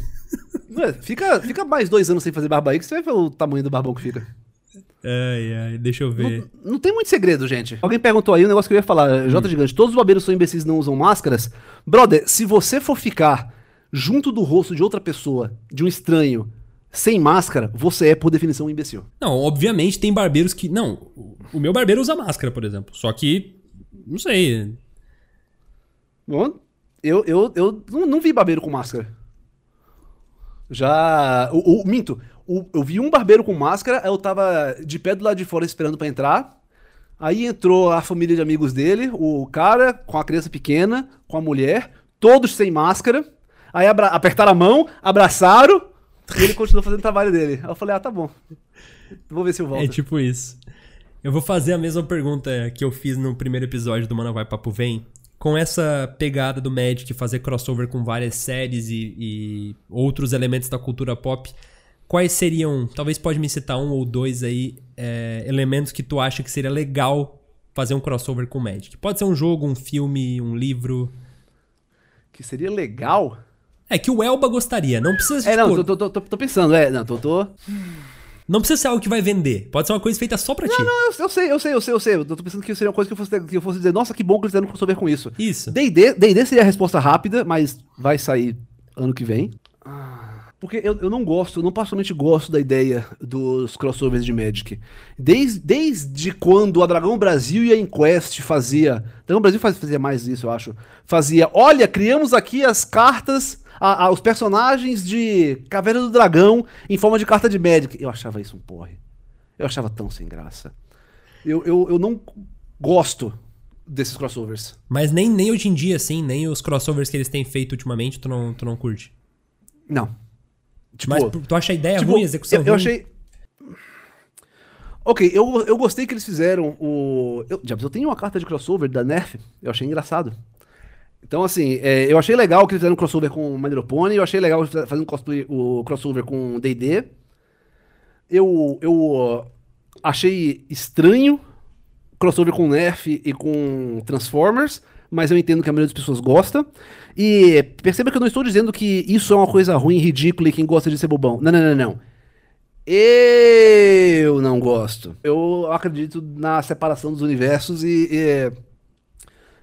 <laughs> fica, fica mais dois anos sem fazer barba aí, que você vai ver o tamanho do barbão que fica. Ai, ai, deixa eu ver. Não, não, tem muito segredo, gente. Alguém perguntou aí um negócio que eu ia falar. Hum. J Gigante, todos os barbeiros são imbecis não usam máscaras. Brother, se você for ficar junto do rosto de outra pessoa, de um estranho, sem máscara, você é, por definição, um imbecil. Não, obviamente tem barbeiros que. Não, o meu barbeiro usa máscara, por exemplo. Só que. Não sei. Bom, eu, eu, eu não, não vi barbeiro com máscara. Já. O, o- minto. O- eu vi um barbeiro com máscara, eu tava de pé do lado de fora esperando pra entrar. Aí entrou a família de amigos dele, o cara com a criança pequena, com a mulher, todos sem máscara. Aí apertaram a mão, abraçaram e ele continuou fazendo o trabalho dele. Aí eu falei, ah, tá bom. Vou ver se eu volto. É tipo isso. Eu vou fazer a mesma pergunta que eu fiz no primeiro episódio do Mano Vai Papo Vem. Com essa pegada do Magic, fazer crossover com várias séries e, e outros elementos da cultura pop, quais seriam, talvez pode me citar um ou dois aí, é, elementos que tu acha que seria legal fazer um crossover com Magic? Pode ser um jogo, um filme, um livro. Que seria legal. É que o Elba gostaria, não precisa, É, não, tipo, tô, tô, tô, tô pensando, é, não, tô, tô, não precisa ser algo que vai vender. Pode ser uma coisa feita só pra ti. Eu, eu sei, eu sei, eu sei, eu sei. Eu tô pensando que seria uma coisa que eu fosse, que eu fosse dizer, nossa, que bom que eles fizeram um crossover com isso. Isso. D&D seria a resposta rápida, mas vai sair ano que vem. Porque eu, eu não gosto, eu não particularmente gosto da ideia dos crossovers de Magic. Desde, desde quando a Dragão Brasil e a Inquest fazia... Dragão Brasil faz- fazia mais isso, eu acho. Fazia, olha, criamos aqui as cartas, a- a- os personagens de Caverna do Dragão em forma de carta de Magic. Eu achava isso um porre. Eu achava tão sem graça. Eu, eu, eu não gosto desses crossovers. Mas nem, nem hoje em dia, assim, nem os crossovers que eles têm feito ultimamente, tu não, tu não curte. Não. Tipo, Mas tu acha a ideia tipo, ruim, a execução eu, eu ruim? achei. Ok, eu, eu gostei que eles fizeram o. Eu, eu tenho uma carta de crossover da Nerf, eu achei engraçado. Então, assim, é, eu achei legal que eles fizeram um crossover com o My Little Pony, eu achei legal fazer um cosplay, o crossover com D&D. Eu, eu ó, achei estranho crossover com Nerf e com Transformers, mas eu entendo que a maioria das pessoas gosta. E perceba que eu não estou dizendo que isso é uma coisa ruim, ridícula e quem gosta de ser bobão. Não, não, não, não. Eu não gosto. Eu acredito na separação dos universos e, e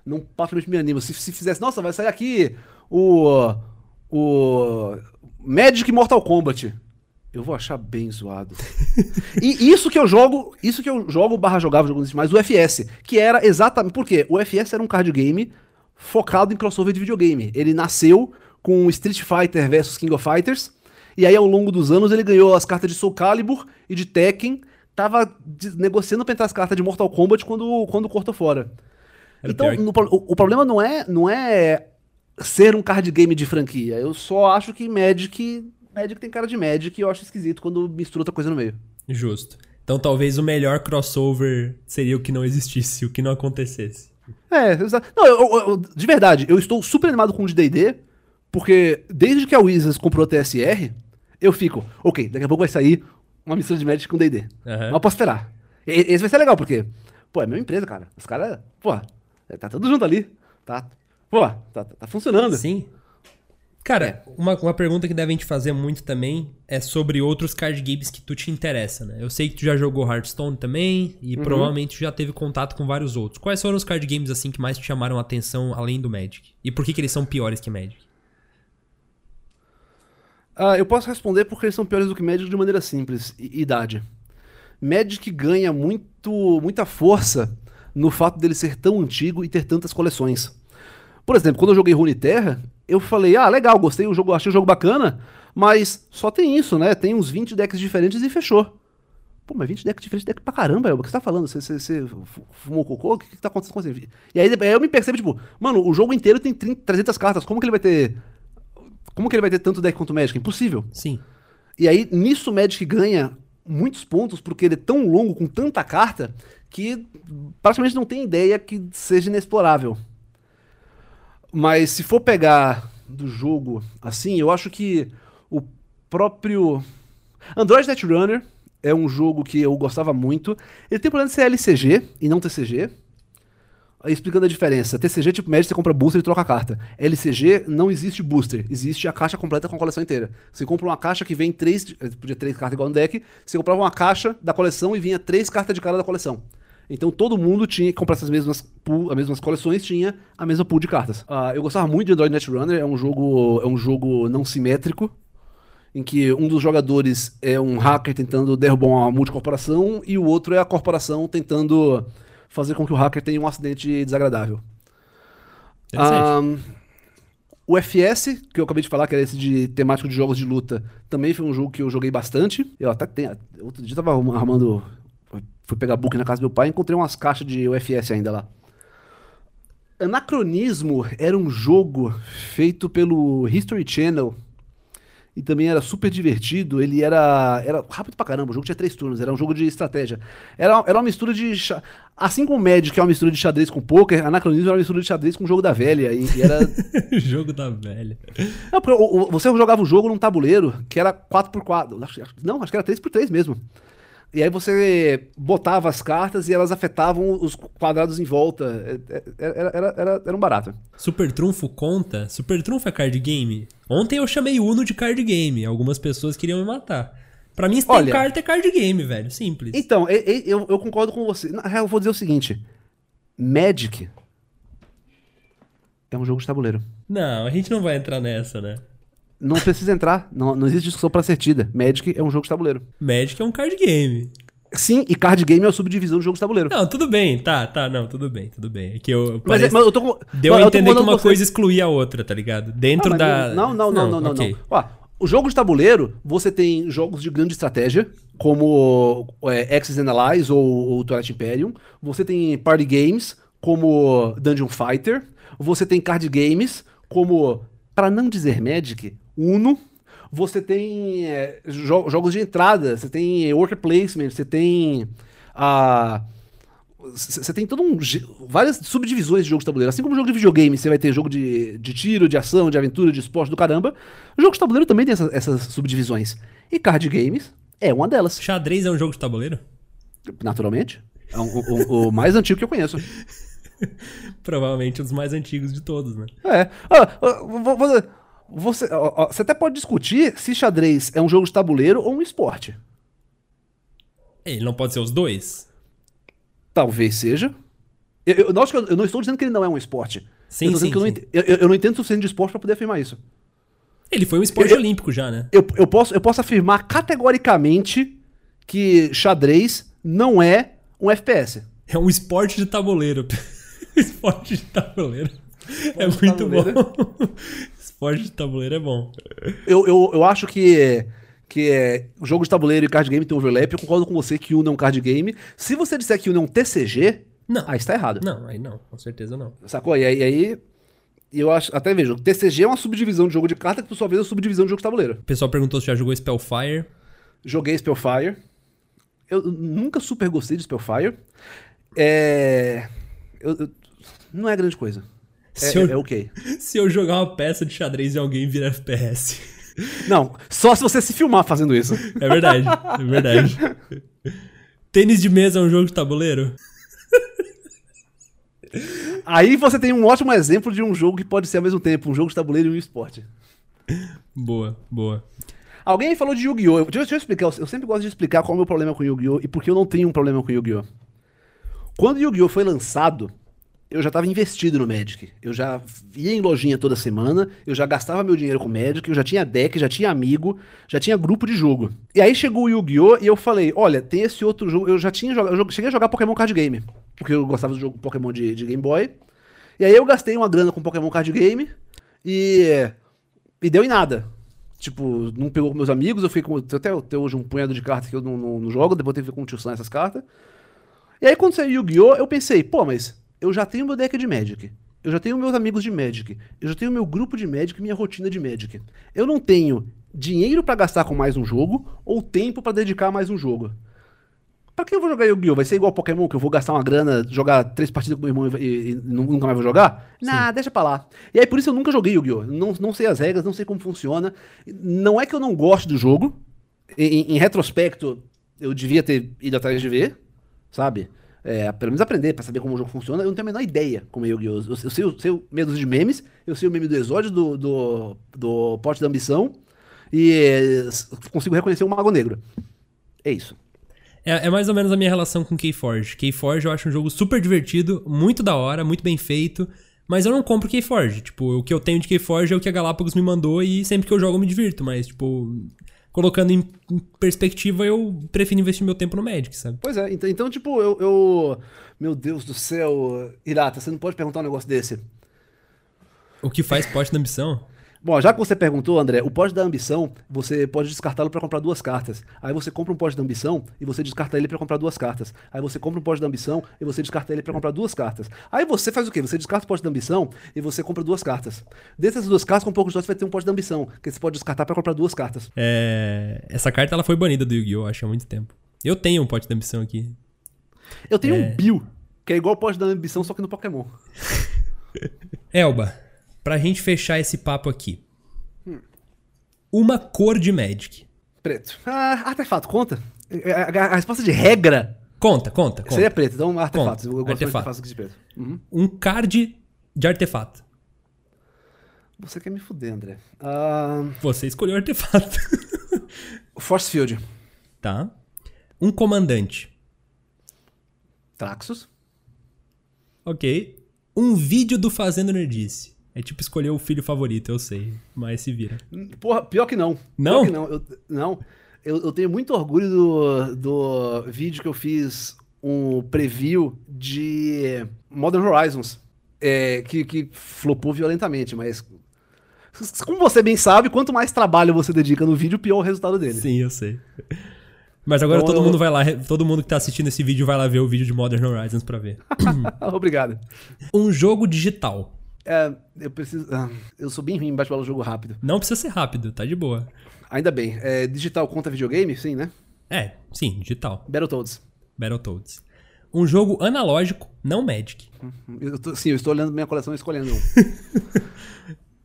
não particularmente me animo. Se, se fizesse, nossa, vai sair aqui o o Magic Mortal Kombat. Eu vou achar bem zoado. <laughs> e isso que eu jogo, isso que eu jogo barra jogava, jogo mais o FS, que era exatamente, por quê? O FS era um card game focado em crossover de videogame. Ele nasceu com Street Fighter versus King of Fighters, e aí ao longo dos anos ele ganhou as cartas de Soul Calibur e de Tekken, tava negociando pra entrar as cartas de Mortal Kombat quando, quando cortou fora. Era então, no o, o problema não é, não é ser um card game de franquia. Eu só acho que Magic, Magic tem cara de Magic e eu acho esquisito quando mistura outra coisa no meio. Justo. Então talvez o melhor crossover seria o que não existisse, o que não acontecesse. É, exa- não, eu- eu- de verdade, eu estou super animado com o de D&D, porque desde que a Wizards comprou a TSR, eu fico, ok, daqui a pouco vai sair uma mistura de Magic com D&D. Mas eu posso esperar. E- Esse vai ser legal, porque, pô, é a mesma empresa, cara. Os caras, pô, tá tudo junto ali, tá, pô, tá- tá funcionando. Sim. Cara, uma, uma pergunta que devem te fazer muito também é sobre outros card games que tu te interessa, né? Eu sei que tu já jogou Hearthstone também e provavelmente já teve contato com vários outros. Quais foram os card games assim que mais te chamaram a atenção além do Magic? E por que, que eles são piores que Magic? Ah, eu posso responder porque eles são piores do que Magic de maneira simples. I- idade. Magic ganha muito, muita força no fato dele ser tão antigo e ter tantas coleções. Por exemplo, quando eu joguei Runeterra, eu falei, ah, legal, gostei, o jogo, achei o jogo bacana, mas só tem isso, né? Tem uns 20 decks diferentes e fechou. Pô, mas 20 decks diferentes, deck pra caramba, Elba, o que você tá falando? Você, você, você fu- fumou cocô? O que, que tá acontecendo com você? E aí, aí eu me percebo, tipo, mano, o jogo inteiro tem 30, 300 cartas, como que ele vai ter... Como que ele vai ter tanto deck quanto o Magic? Impossível. Sim. E aí, nisso o Magic ganha muitos pontos, porque ele é tão longo, com tanta carta, que praticamente não tem ideia que seja inexplorável. Mas se for pegar do jogo assim, eu acho que o próprio. Android Netrunner é um jogo que eu gostava muito. Ele tem problema de ser LCG e não TCG. Explicando a diferença. TCG, tipo, Magic, você compra booster e troca a carta. LCG, não existe booster. Existe a caixa completa com a coleção inteira. Você compra uma caixa que vem três... eh, Podia três cartas igual no deck. Você comprava uma caixa da coleção e vinha três cartas de cada da coleção. Então todo mundo tinha que comprar essas mesmas, pool, as mesmas coleções, tinha a mesma pool de cartas. Ah, eu gostava muito de Android Netrunner, é um jogo, é um jogo não simétrico. em que um dos jogadores é um hacker tentando derrubar uma multicorporação e o outro é a corporação tentando fazer com que o hacker tenha um acidente desagradável. Um, o FS, que eu acabei de falar, que era esse de temático de jogos de luta, também foi um jogo que eu joguei bastante. Eu até tenho. Outro dia eu tava arrumando. Fui pegar book na casa do meu pai e encontrei umas caixas de UFS ainda lá. Anacronismo era um jogo feito pelo History Channel e também era super divertido. Ele era, era rápido pra caramba. O jogo tinha três turnos, era um jogo de estratégia. Era, era uma mistura de. Assim como o Magic é uma mistura de xadrez com poker, Anacronismo era uma mistura de xadrez com o jogo da velha. E, e era. <laughs> jogo da velha. Não, porque, o, o, você jogava o jogo num tabuleiro que era 4x4. Não, acho que era 3x3 mesmo. E aí você botava as cartas e elas afetavam os quadrados em volta. É, é, era, era, era, era um barato. Super Trunfo conta? Super Trunfo é card game? Ontem eu chamei Uno de card game. Algumas pessoas queriam me matar. Pra mim, se tem Olha, carta, é card game, velho. Simples. Então, eu, eu, eu concordo com você. Na real, eu vou dizer o seguinte: Magic é um jogo de tabuleiro. Não, a gente não vai entrar nessa, né? Não precisa entrar. Não, não existe discussão pra ser tida. Magic é um jogo de tabuleiro. Magic é um card game. Sim, e card game é a subdivisão de jogo de tabuleiro. Não, tudo bem, tá, tá, não, tudo bem, tudo bem. É que eu. Mas, é, mas eu tô com... Deu não, a entender que uma coisa excluía a outra, tá ligado? Dentro ah, da. Não, não, não, não, não, okay. não. Ó, o jogo de tabuleiro, você tem jogos de grande estratégia, como é, Axis and Allies ou, ou Twilight Imperium. Você tem party games, como Dungeon Fighter. Você tem card games, como, para não dizer Magic, Uno, você tem é, jo jogos de entrada, você tem worker placement, você tem a você tem todo um várias subdivisões de jogos de tabuleiro. Assim como jogo de videogame, você vai ter jogo de, de tiro, de ação, de aventura, de esporte do caramba. O jogo de tabuleiro também tem essa, essas subdivisões. E card games é uma delas. Xadrez é um jogo de tabuleiro? Naturalmente. É um, o, o, mais antigo que eu conheço. <laughs> Provavelmente um dos mais antigos de todos, né? É. Ah, vou, vou, você, ó, você até pode discutir se xadrez é um jogo de tabuleiro ou um esporte. Ele não pode ser os dois? Talvez seja. Eu, eu, eu, eu não estou dizendo que ele não é um esporte. Sim, eu sim, sim. Eu, não, eu, não entendo o suficiente de esporte para poder afirmar isso. Ele foi um esporte olímpico já, né? Eu, eu, posso, eu posso afirmar categoricamente que xadrez não é um FPS. É um esporte de tabuleiro. <laughs> esporte de tabuleiro. Esporte é muito tabuleiro. bom. <laughs> Esporte de tabuleiro é bom. Eu, eu, eu acho que que é o jogo de tabuleiro e card game tem overlap. Eu concordo com você que Uno é um card game. Se você disser que Uno é um TCG, não. aí está errado. Não, aí não, com certeza não. Sacou? E aí, aí eu acho, até vejo, TCG é uma subdivisão de jogo de carta que por sua vez é uma subdivisão de jogo de tabuleiro. O pessoal perguntou se já jogou Spellfire. Joguei Spellfire. Eu nunca super gostei de Spellfire. É. Eu, eu, não é grande coisa. Se é, eu, é ok. <laughs> Se eu jogar uma peça de xadrez e alguém vira FPS. Não, só se você se filmar fazendo isso. <laughs> É verdade, é verdade. Tênis de mesa é um jogo de tabuleiro? Aí você tem um ótimo exemplo de um jogo que pode ser ao mesmo tempo um jogo de tabuleiro e um esporte. Boa, boa. Alguém falou de Yu-Gi-Oh! Deixa, deixa, eu explicar, eu sempre gosto de explicar qual é o meu problema com Yu-Gi-Oh! e por que eu não tenho um problema com Yu-Gi-Oh! Quando Yu-Gi-Oh! foi lançado, eu já estava investido no Magic. Eu já ia em lojinha toda semana, eu já gastava meu dinheiro com Magic, eu já tinha deck, já tinha amigo, já tinha grupo de jogo. E aí chegou o Yu-Gi-Oh! e eu falei: olha, tem esse outro jogo. Eu já tinha jogado. Cheguei a jogar Pokémon Card Game, porque eu gostava do jogo Pokémon de, de Game Boy. E aí eu gastei uma grana com Pokémon Card Game e. E deu em nada. Tipo, não pegou com meus amigos, eu fiquei com. Até, até hoje um punhado de cartas que eu não, não, não jogo, depois teve que com o tio Sam essas cartas. E aí quando saiu Yu-Gi-Oh! eu pensei, pô, mas eu já tenho meu deck de Magic. Eu já tenho meus amigos de Magic. Eu já tenho meu grupo de Magic e minha rotina de Magic. Eu não tenho dinheiro para gastar com mais um jogo ou tempo para dedicar a mais um jogo. Pra que eu vou jogar Yu-Gi-Oh? Vai ser igual Pokémon, que eu vou gastar uma grana, jogar três partidas com meu irmão e, e, nunca mais vou jogar? Sim. Nah, deixa pra lá. E aí por isso eu nunca joguei Yu-Gi-Oh! Não, não sei as regras, não sei como funciona. Não é que eu não gosto do jogo. Em, em retrospecto, eu devia ter ido atrás de ver, sabe? É, pelo menos aprender para saber como o jogo funciona, eu não tenho a menor ideia como é Yu-Gi-Oh! Eu, eu, sei, eu sei o medo de memes, eu sei o meme do exódio, do, do, do pote da ambição, e consigo reconhecer um mago negro. É isso. É, é, mais ou menos a minha relação com Keyforge. Keyforge eu acho um jogo super divertido, muito da hora, muito bem feito, mas eu não compro Keyforge. Tipo, o que eu tenho de Keyforge é o que a Galápagos me mandou e sempre que eu jogo eu me divirto, mas, tipo colocando em em perspectiva, eu prefiro investir meu tempo no Magic, sabe? Pois é, então, então tipo, eu, eu- Meu Deus do céu, Irata, você não pode perguntar um negócio desse. O que faz pote da ambição? Bom, já que você perguntou, André, o pote da ambição, você pode descartá-lo pra comprar duas cartas. Aí você compra um pote da ambição e você descarta ele pra comprar duas cartas. Aí você compra um pote da ambição e você descarta ele pra comprar duas cartas. Aí você faz o quê? Você descarta o pote da ambição e você compra duas cartas. Dessas duas cartas, com um pouco de sorte, você vai ter um pote da ambição, que você pode descartar pra comprar duas cartas. É, Essa carta ela foi banida do Yu-Gi-Oh! acho há muito tempo. Eu tenho um pote da ambição aqui. Eu tenho É. um Bill, que é igual o pote da ambição, só que no Pokémon. <laughs> Elba, pra gente fechar esse papo aqui. Uma cor de Magic. Preto. Ah, artefato, conta? A, a- a resposta de regra Conta, conta, conta. seria preto, então artefatos. Conta. Eu gosto Artefato. de preto. Uhum. Um card de artefato. Você quer me fuder, André. Ah, Você escolheu artefato. <laughs> Force Field. tá? Um comandante. Traxus. Ok. Um vídeo do Fazendo Nerdice. É tipo escolher o filho favorito, eu sei. Mas se vira. Porra, pior que não. Não? Pior que não. Eu, não. Eu, eu tenho muito orgulho do, do vídeo que eu fiz um preview de Modern Horizons. É, que, que flopou violentamente, mas. Como você bem sabe, quanto mais trabalho você dedica no vídeo, pior o resultado dele. Sim, eu sei. Mas agora Então todo eu- mundo vai lá, todo mundo que tá assistindo esse vídeo vai lá ver o vídeo de Modern Horizons pra ver. <laughs> Obrigado. Um jogo digital. É, eu preciso. ah, eu sou bem ruim em bate-bola jogo rápido. Não precisa ser rápido, tá de boa. Ainda bem. É, digital conta videogame? Sim, né? É, sim, digital. Battletoads. Battletoads. Um jogo analógico, não Magic. Eu tô- sim, eu estou olhando minha coleção e escolhendo um. <laughs>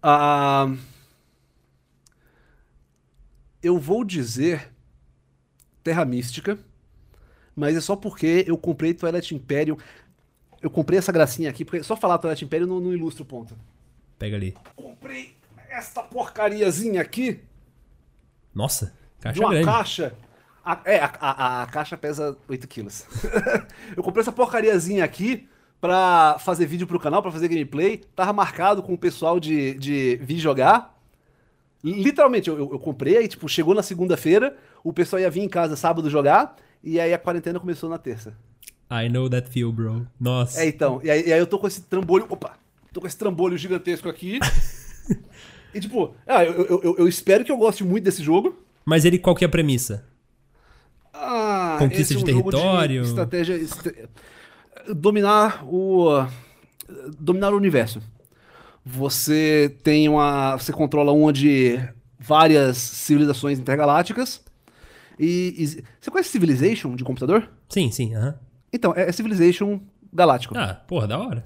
Ah, eu vou dizer Terra Mística, mas é só porque eu comprei Twilight Imperium. Eu comprei essa gracinha aqui, porque só falar Twilight Imperium não, não ilustra o ponto. Pega ali. Comprei essa porcariazinha aqui Nossa, de caixa uma grande. caixa. A, é, a, a- a caixa pesa 8 quilos. <laughs> eu comprei essa porcariazinha aqui pra fazer vídeo pro canal, pra fazer gameplay. Tava marcado com o pessoal de, de vir jogar. Literalmente, eu, eu- eu comprei, aí, tipo, chegou na segunda-feira, o pessoal ia vir em casa sábado jogar, e aí a quarentena começou na terça. I know that feel, bro. Nossa. É, então, e aí, e aí eu tô com esse trambolho, opa, tô com esse trambolho gigantesco aqui. <laughs> e tipo, ah, eu, eu- eu- eu espero que eu goste muito desse jogo. Mas ele, qual que é a premissa? Ah, Conquista de é um jogo território. estratégia. estra- Dominar o. Dominar o universo. Você tem uma. Você controla uma de várias civilizações intergalácticas. E. e- você conhece Civilization de computador? Sim, sim, aham. Então, é, é Civilization galáctico. Ah, porra, da hora.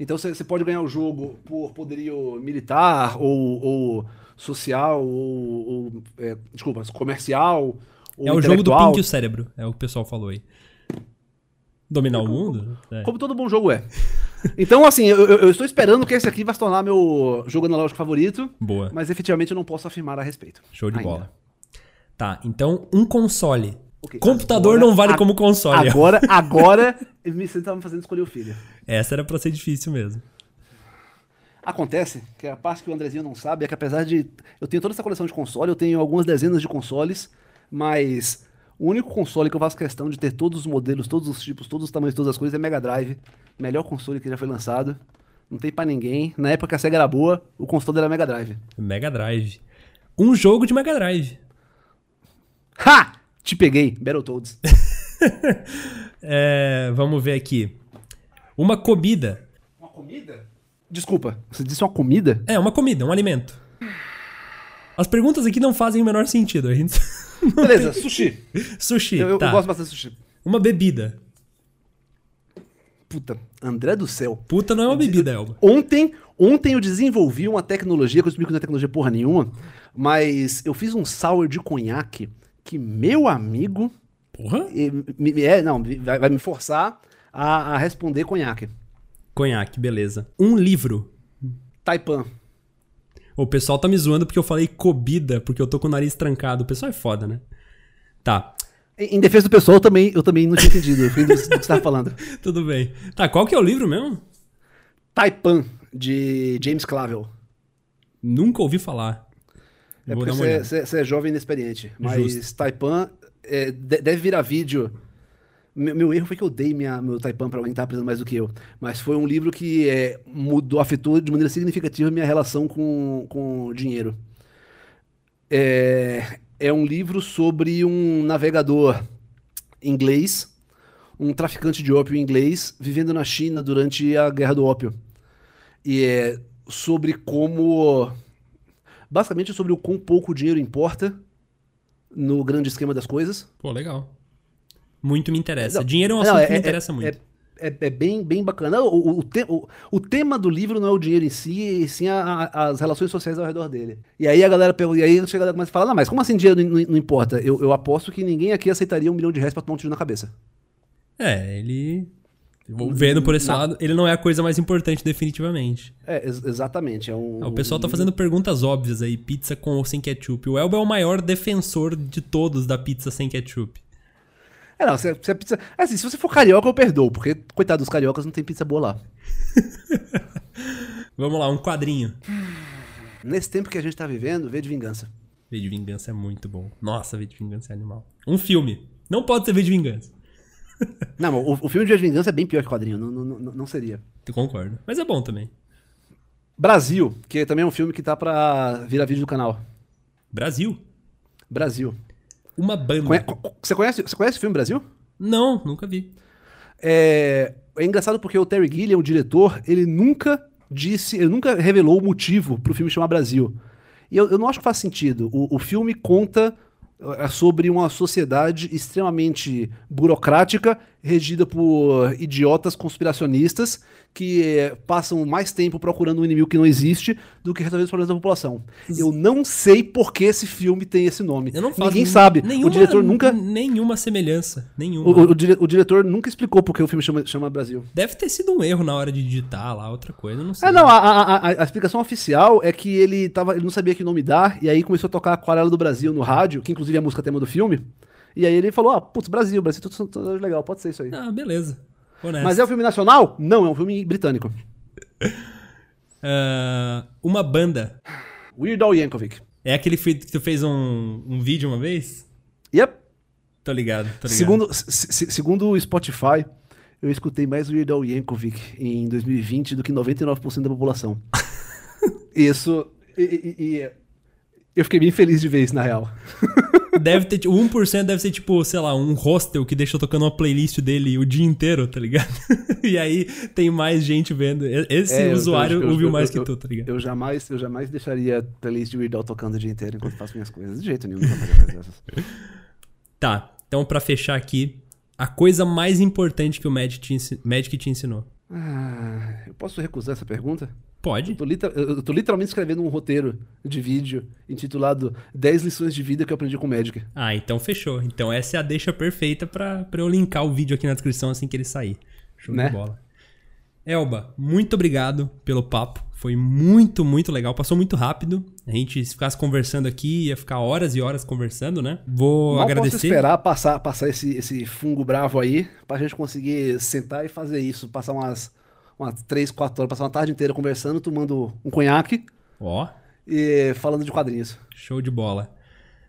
Então você pode ganhar o jogo por poderio militar, ou, ou social, ou. ou, é, desculpa, comercial. Ou é o jogo do. Pink e o cérebro, é o que o pessoal falou aí. Dominar o mundo? É. Como todo bom jogo é. Então, assim, eu, eu- eu estou esperando que esse aqui vai se tornar meu jogo analógico favorito, Boa. mas efetivamente eu não posso afirmar a respeito. Show de ainda. bola. Tá, então um console. Ok, Computador agora- não vale a- como console. Agora, <laughs> agora, você tá me fazendo escolher o filho. Essa era pra ser difícil mesmo. Acontece que a parte que o Andrezinho não sabe é que apesar de eu tenho toda essa coleção de console, eu tenho algumas dezenas de consoles, mas o único console que eu faço questão de ter todos os modelos, todos os tipos, todos os tamanhos, todas as coisas é Mega Drive. Melhor console que já foi lançado. Não tem pra ninguém. Na época que a Sega era boa, o console era Mega Drive. Mega Drive. Um jogo de Mega Drive. Ha! Te peguei, Battletoads. <laughs> É, vamos ver aqui. Uma comida. Uma comida? Desculpa, você disse uma comida? É, uma comida, um alimento. As perguntas aqui não fazem o menor sentido. A gente... <laughs> Beleza, sushi. Sushi, Eu, tá. eu gosto bastante de sushi. Uma bebida. Puta, André do céu. Puta não é uma bebida, Elba. Ontem, ontem eu desenvolvi uma tecnologia, que eu explico que não é tecnologia porra nenhuma, mas eu fiz um sour de conhaque que meu amigo Porra? me- é, não, vai, vai me forçar a, a responder conhaque. Conhaque, beleza. Um livro. Taipan. O pessoal tá me zoando porque eu falei comida, porque eu tô com o nariz trancado. O pessoal é foda, né? Tá, Em, defesa do pessoal, eu também, eu também não tinha entendido. Do que você tava falando. <laughs> tudo bem. Tá, qual que é o livro mesmo? Taipan, de James Clavel. Nunca ouvi falar. É Vou porque você, é jovem e inexperiente. Mas Justo. Taipan é, de- deve virar vídeo. Meu, meu erro foi que eu dei minha, meu Taipan pra alguém que tava precisando mais do que eu. Mas foi um livro que é, mudou, afetou de maneira significativa minha relação com, com dinheiro. É, é um livro sobre um navegador inglês, um traficante de ópio inglês, vivendo na China durante a Guerra do Ópio. E é sobre como. Basicamente sobre o quão pouco dinheiro importa no grande esquema das coisas. Pô, legal. Muito me interessa. Não, Dinheiro é um não, assunto é- que me é- interessa é- muito. É, é bem, bem bacana. O, o, te- o- o tema do livro não é o dinheiro em si, e sim a- a- as relações sociais ao redor dele. E aí a galera pergunta, e aí chega a galera começa a falar, não, mas como assim dinheiro não, não importa? Eu, eu aposto que ninguém aqui aceitaria um milhão de reais pra tomar um tiro na cabeça. É, ele. Vendo por esse Não. lado, ele não é a coisa mais importante, definitivamente. É, ex- exatamente. É um, o pessoal tá fazendo perguntas óbvias aí. Pizza com ou sem ketchup. O Elba é o maior defensor de todos da pizza sem ketchup. É, não, se, se a pizza. Assim, se você for carioca, eu perdoo, porque, coitado dos cariocas, não tem pizza boa lá. <laughs> Vamos lá, um quadrinho. Nesse tempo que a gente tá vivendo, vê de vingança. V de Vingança é muito bom. Nossa, V de Vingança é animal. Um filme. Não pode ser V de Vingança. <laughs> Não, o, o filme de Vingança é bem pior que quadrinho, não, não, não, seria. Eu concordo. Mas é bom também. Brasil, que também é um filme que tá pra virar vídeo do canal. Brasil. Brasil. Uma banda. Conhe- co- Você conhece, você conhece o filme Brasil? Não, nunca vi. É, é engraçado porque o Terry Gilliam, o diretor, ele nunca disse, ele nunca revelou o motivo pro filme chamar Brasil. E eu, eu não acho que faz sentido. O, o filme conta sobre uma sociedade extremamente burocrática, regida por idiotas conspiracionistas que é, passam mais tempo procurando um inimigo que não existe do que resolvendo os problemas da população. Eu não sei por que esse filme tem esse nome. Eu não faço Ninguém sabe. Nenhuma, o diretor nunca. Nenhuma semelhança. Nenhuma. O, o- o dire- o diretor nunca explicou por que o filme chama, chama Brasil. Deve ter sido um erro na hora de digitar lá, outra coisa, não sei. É, não, a, a- a- a explicação oficial é que ele, tava, ele não sabia que nome dar, e aí começou a tocar Aquarela do Brasil no rádio, que inclusive é a música tema do filme. E aí ele falou: ah, putz, Brasil, Brasil, tudo, tudo legal, pode ser isso aí. Ah, beleza. Honesto. Mas é um filme nacional? Não, é um filme britânico. <laughs> Ah, uma banda. Weird Al Yankovic. É aquele que tu fez um, um vídeo uma vez? Yep. Tô ligado, tô ligado. Segundo, se- se- segundo o Spotify, eu escutei mais Weird Al Yankovic em 2020 do que 99% da população. <laughs> Isso. E, e- e- eu fiquei bem feliz de ver isso, na real. <laughs> Deve ter, tipo, 1% deve ser tipo, sei lá, um hostel que deixou tocando uma playlist dele o dia inteiro, tá ligado? <laughs> e aí tem mais gente vendo. Esse É, usuário eu- eu- ouviu eu- mais que tu, tá ligado? Eu jamais, eu jamais deixaria a playlist de Weird tocando o dia inteiro enquanto faço minhas coisas. De jeito nenhum. Tá, então pra fechar aqui, a coisa mais importante que o Magic te, Magic te ensinou. Ah, eu posso recusar essa pergunta? Pode? Eu tô, eu tô literalmente escrevendo um roteiro de vídeo intitulado 10 lições de vida que eu aprendi com Magic. Ah, então fechou. Então essa é a deixa perfeita pra, pra eu linkar o vídeo aqui na descrição assim que ele sair. Show Né? de bola. Elba, muito obrigado pelo papo. Foi muito, muito legal. Passou muito rápido. A gente, se ficasse conversando aqui, ia ficar horas e horas conversando, né? Vou Mal posso agradecer. esperar passar, passar esse, esse fungo bravo aí pra gente conseguir sentar e fazer isso. Passar umas, umas 3, 4 horas, passar uma tarde inteira conversando, tomando um conhaque Ó, e falando de quadrinhos. show de bola.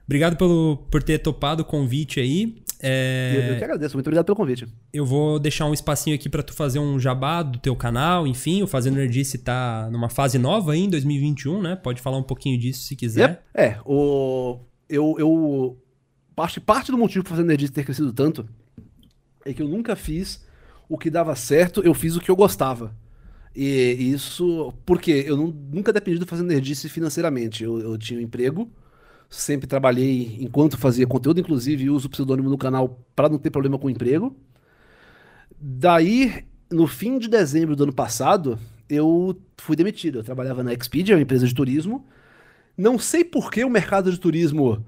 Obrigado pelo, por ter topado o convite aí. É, Eu, eu que agradeço, muito obrigado pelo convite. Eu vou deixar um espacinho aqui pra tu fazer um jabá do teu canal, enfim, o Fazendo Nerdice tá numa fase nova aí em 2021, né? Pode falar um pouquinho disso se quiser. Yep. É, o, eu, eu parte, parte do motivo para fazer Nerdice ter crescido tanto é que eu nunca fiz o que dava certo, eu fiz o que eu gostava. E isso porque eu não- nunca dependi do Fazendo Nerdice financeiramente. Eu, eu tinha um emprego, sempre trabalhei enquanto fazia conteúdo, inclusive uso o pseudônimo no canal para não ter problema com o emprego. Daí, no fim de dezembro do ano passado, eu fui demitido. Eu trabalhava na Expedia, uma empresa de turismo. Não sei por que o mercado de turismo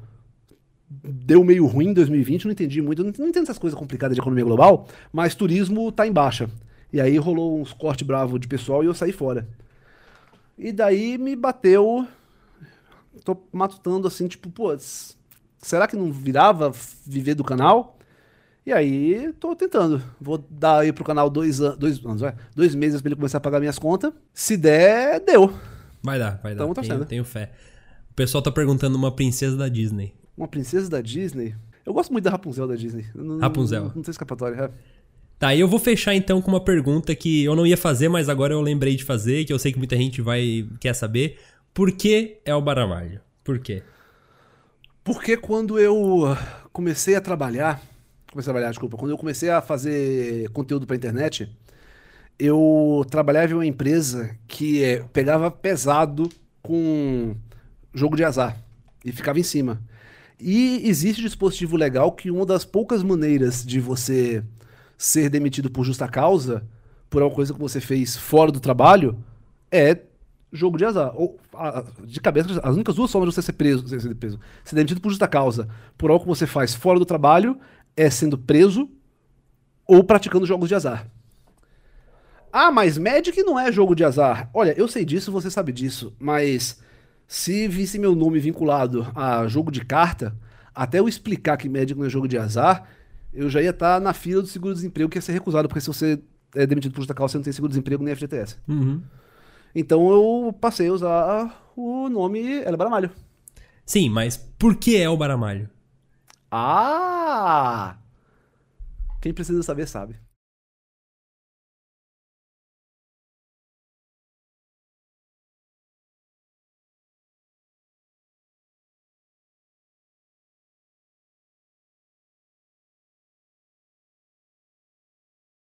deu meio ruim em 2020, não entendi muito. Não não entendo essas coisas complicadas de economia global, mas turismo tá em baixa. E aí rolou uns corte bravo de pessoal e eu saí fora. E daí me bateu. Tô matutando assim, tipo, pô, será que não virava viver do canal? E aí, tô tentando. Vou dar aí pro canal dois, an dois anos, vai, dois meses pra ele começar a pagar minhas contas. Se der, deu. Vai dar, vai dar. Tamo tenho, torcendo. tenho fé. O pessoal tá perguntando uma princesa da Disney. Uma princesa da Disney? Eu gosto muito da Rapunzel da Disney. Não, Rapunzel. Não, não tem escapatória. é. Tá, e eu vou fechar então com uma pergunta que eu não ia fazer, mas agora eu lembrei de fazer, que eu sei que muita gente vai quer saber. Por que é o Baramalho? Por quê? Porque quando eu comecei a trabalhar, comecei a trabalhar, desculpa, quando eu comecei a fazer conteúdo pra internet, eu trabalhava em uma empresa que eh, pegava pesado com jogo de azar e ficava em cima. E existe dispositivo legal que uma das poucas maneiras de você ser demitido por justa causa, por alguma coisa que você fez fora do trabalho, é jogo de azar. Ou, a- de cabeça, as únicas duas formas de você ser preso, ser preso, ser demitido por justa causa, por algo que você faz fora do trabalho, é sendo preso ou praticando jogos de azar. Ah, mas Magic não é jogo de azar. Olha, eu sei disso, você sabe disso, mas se visse meu nome vinculado a jogo de carta, até eu explicar que Magic não é jogo de azar, eu já ia estar na fila do seguro-desemprego que ia ser recusado, porque se você é demitido por justa causa, você não tem seguro-desemprego nem FGTS. Uhum. Então eu passei a usar o nome Ela Baramalho. Sim, mas por que é o Baramalho? Ah! Quem precisa saber sabe.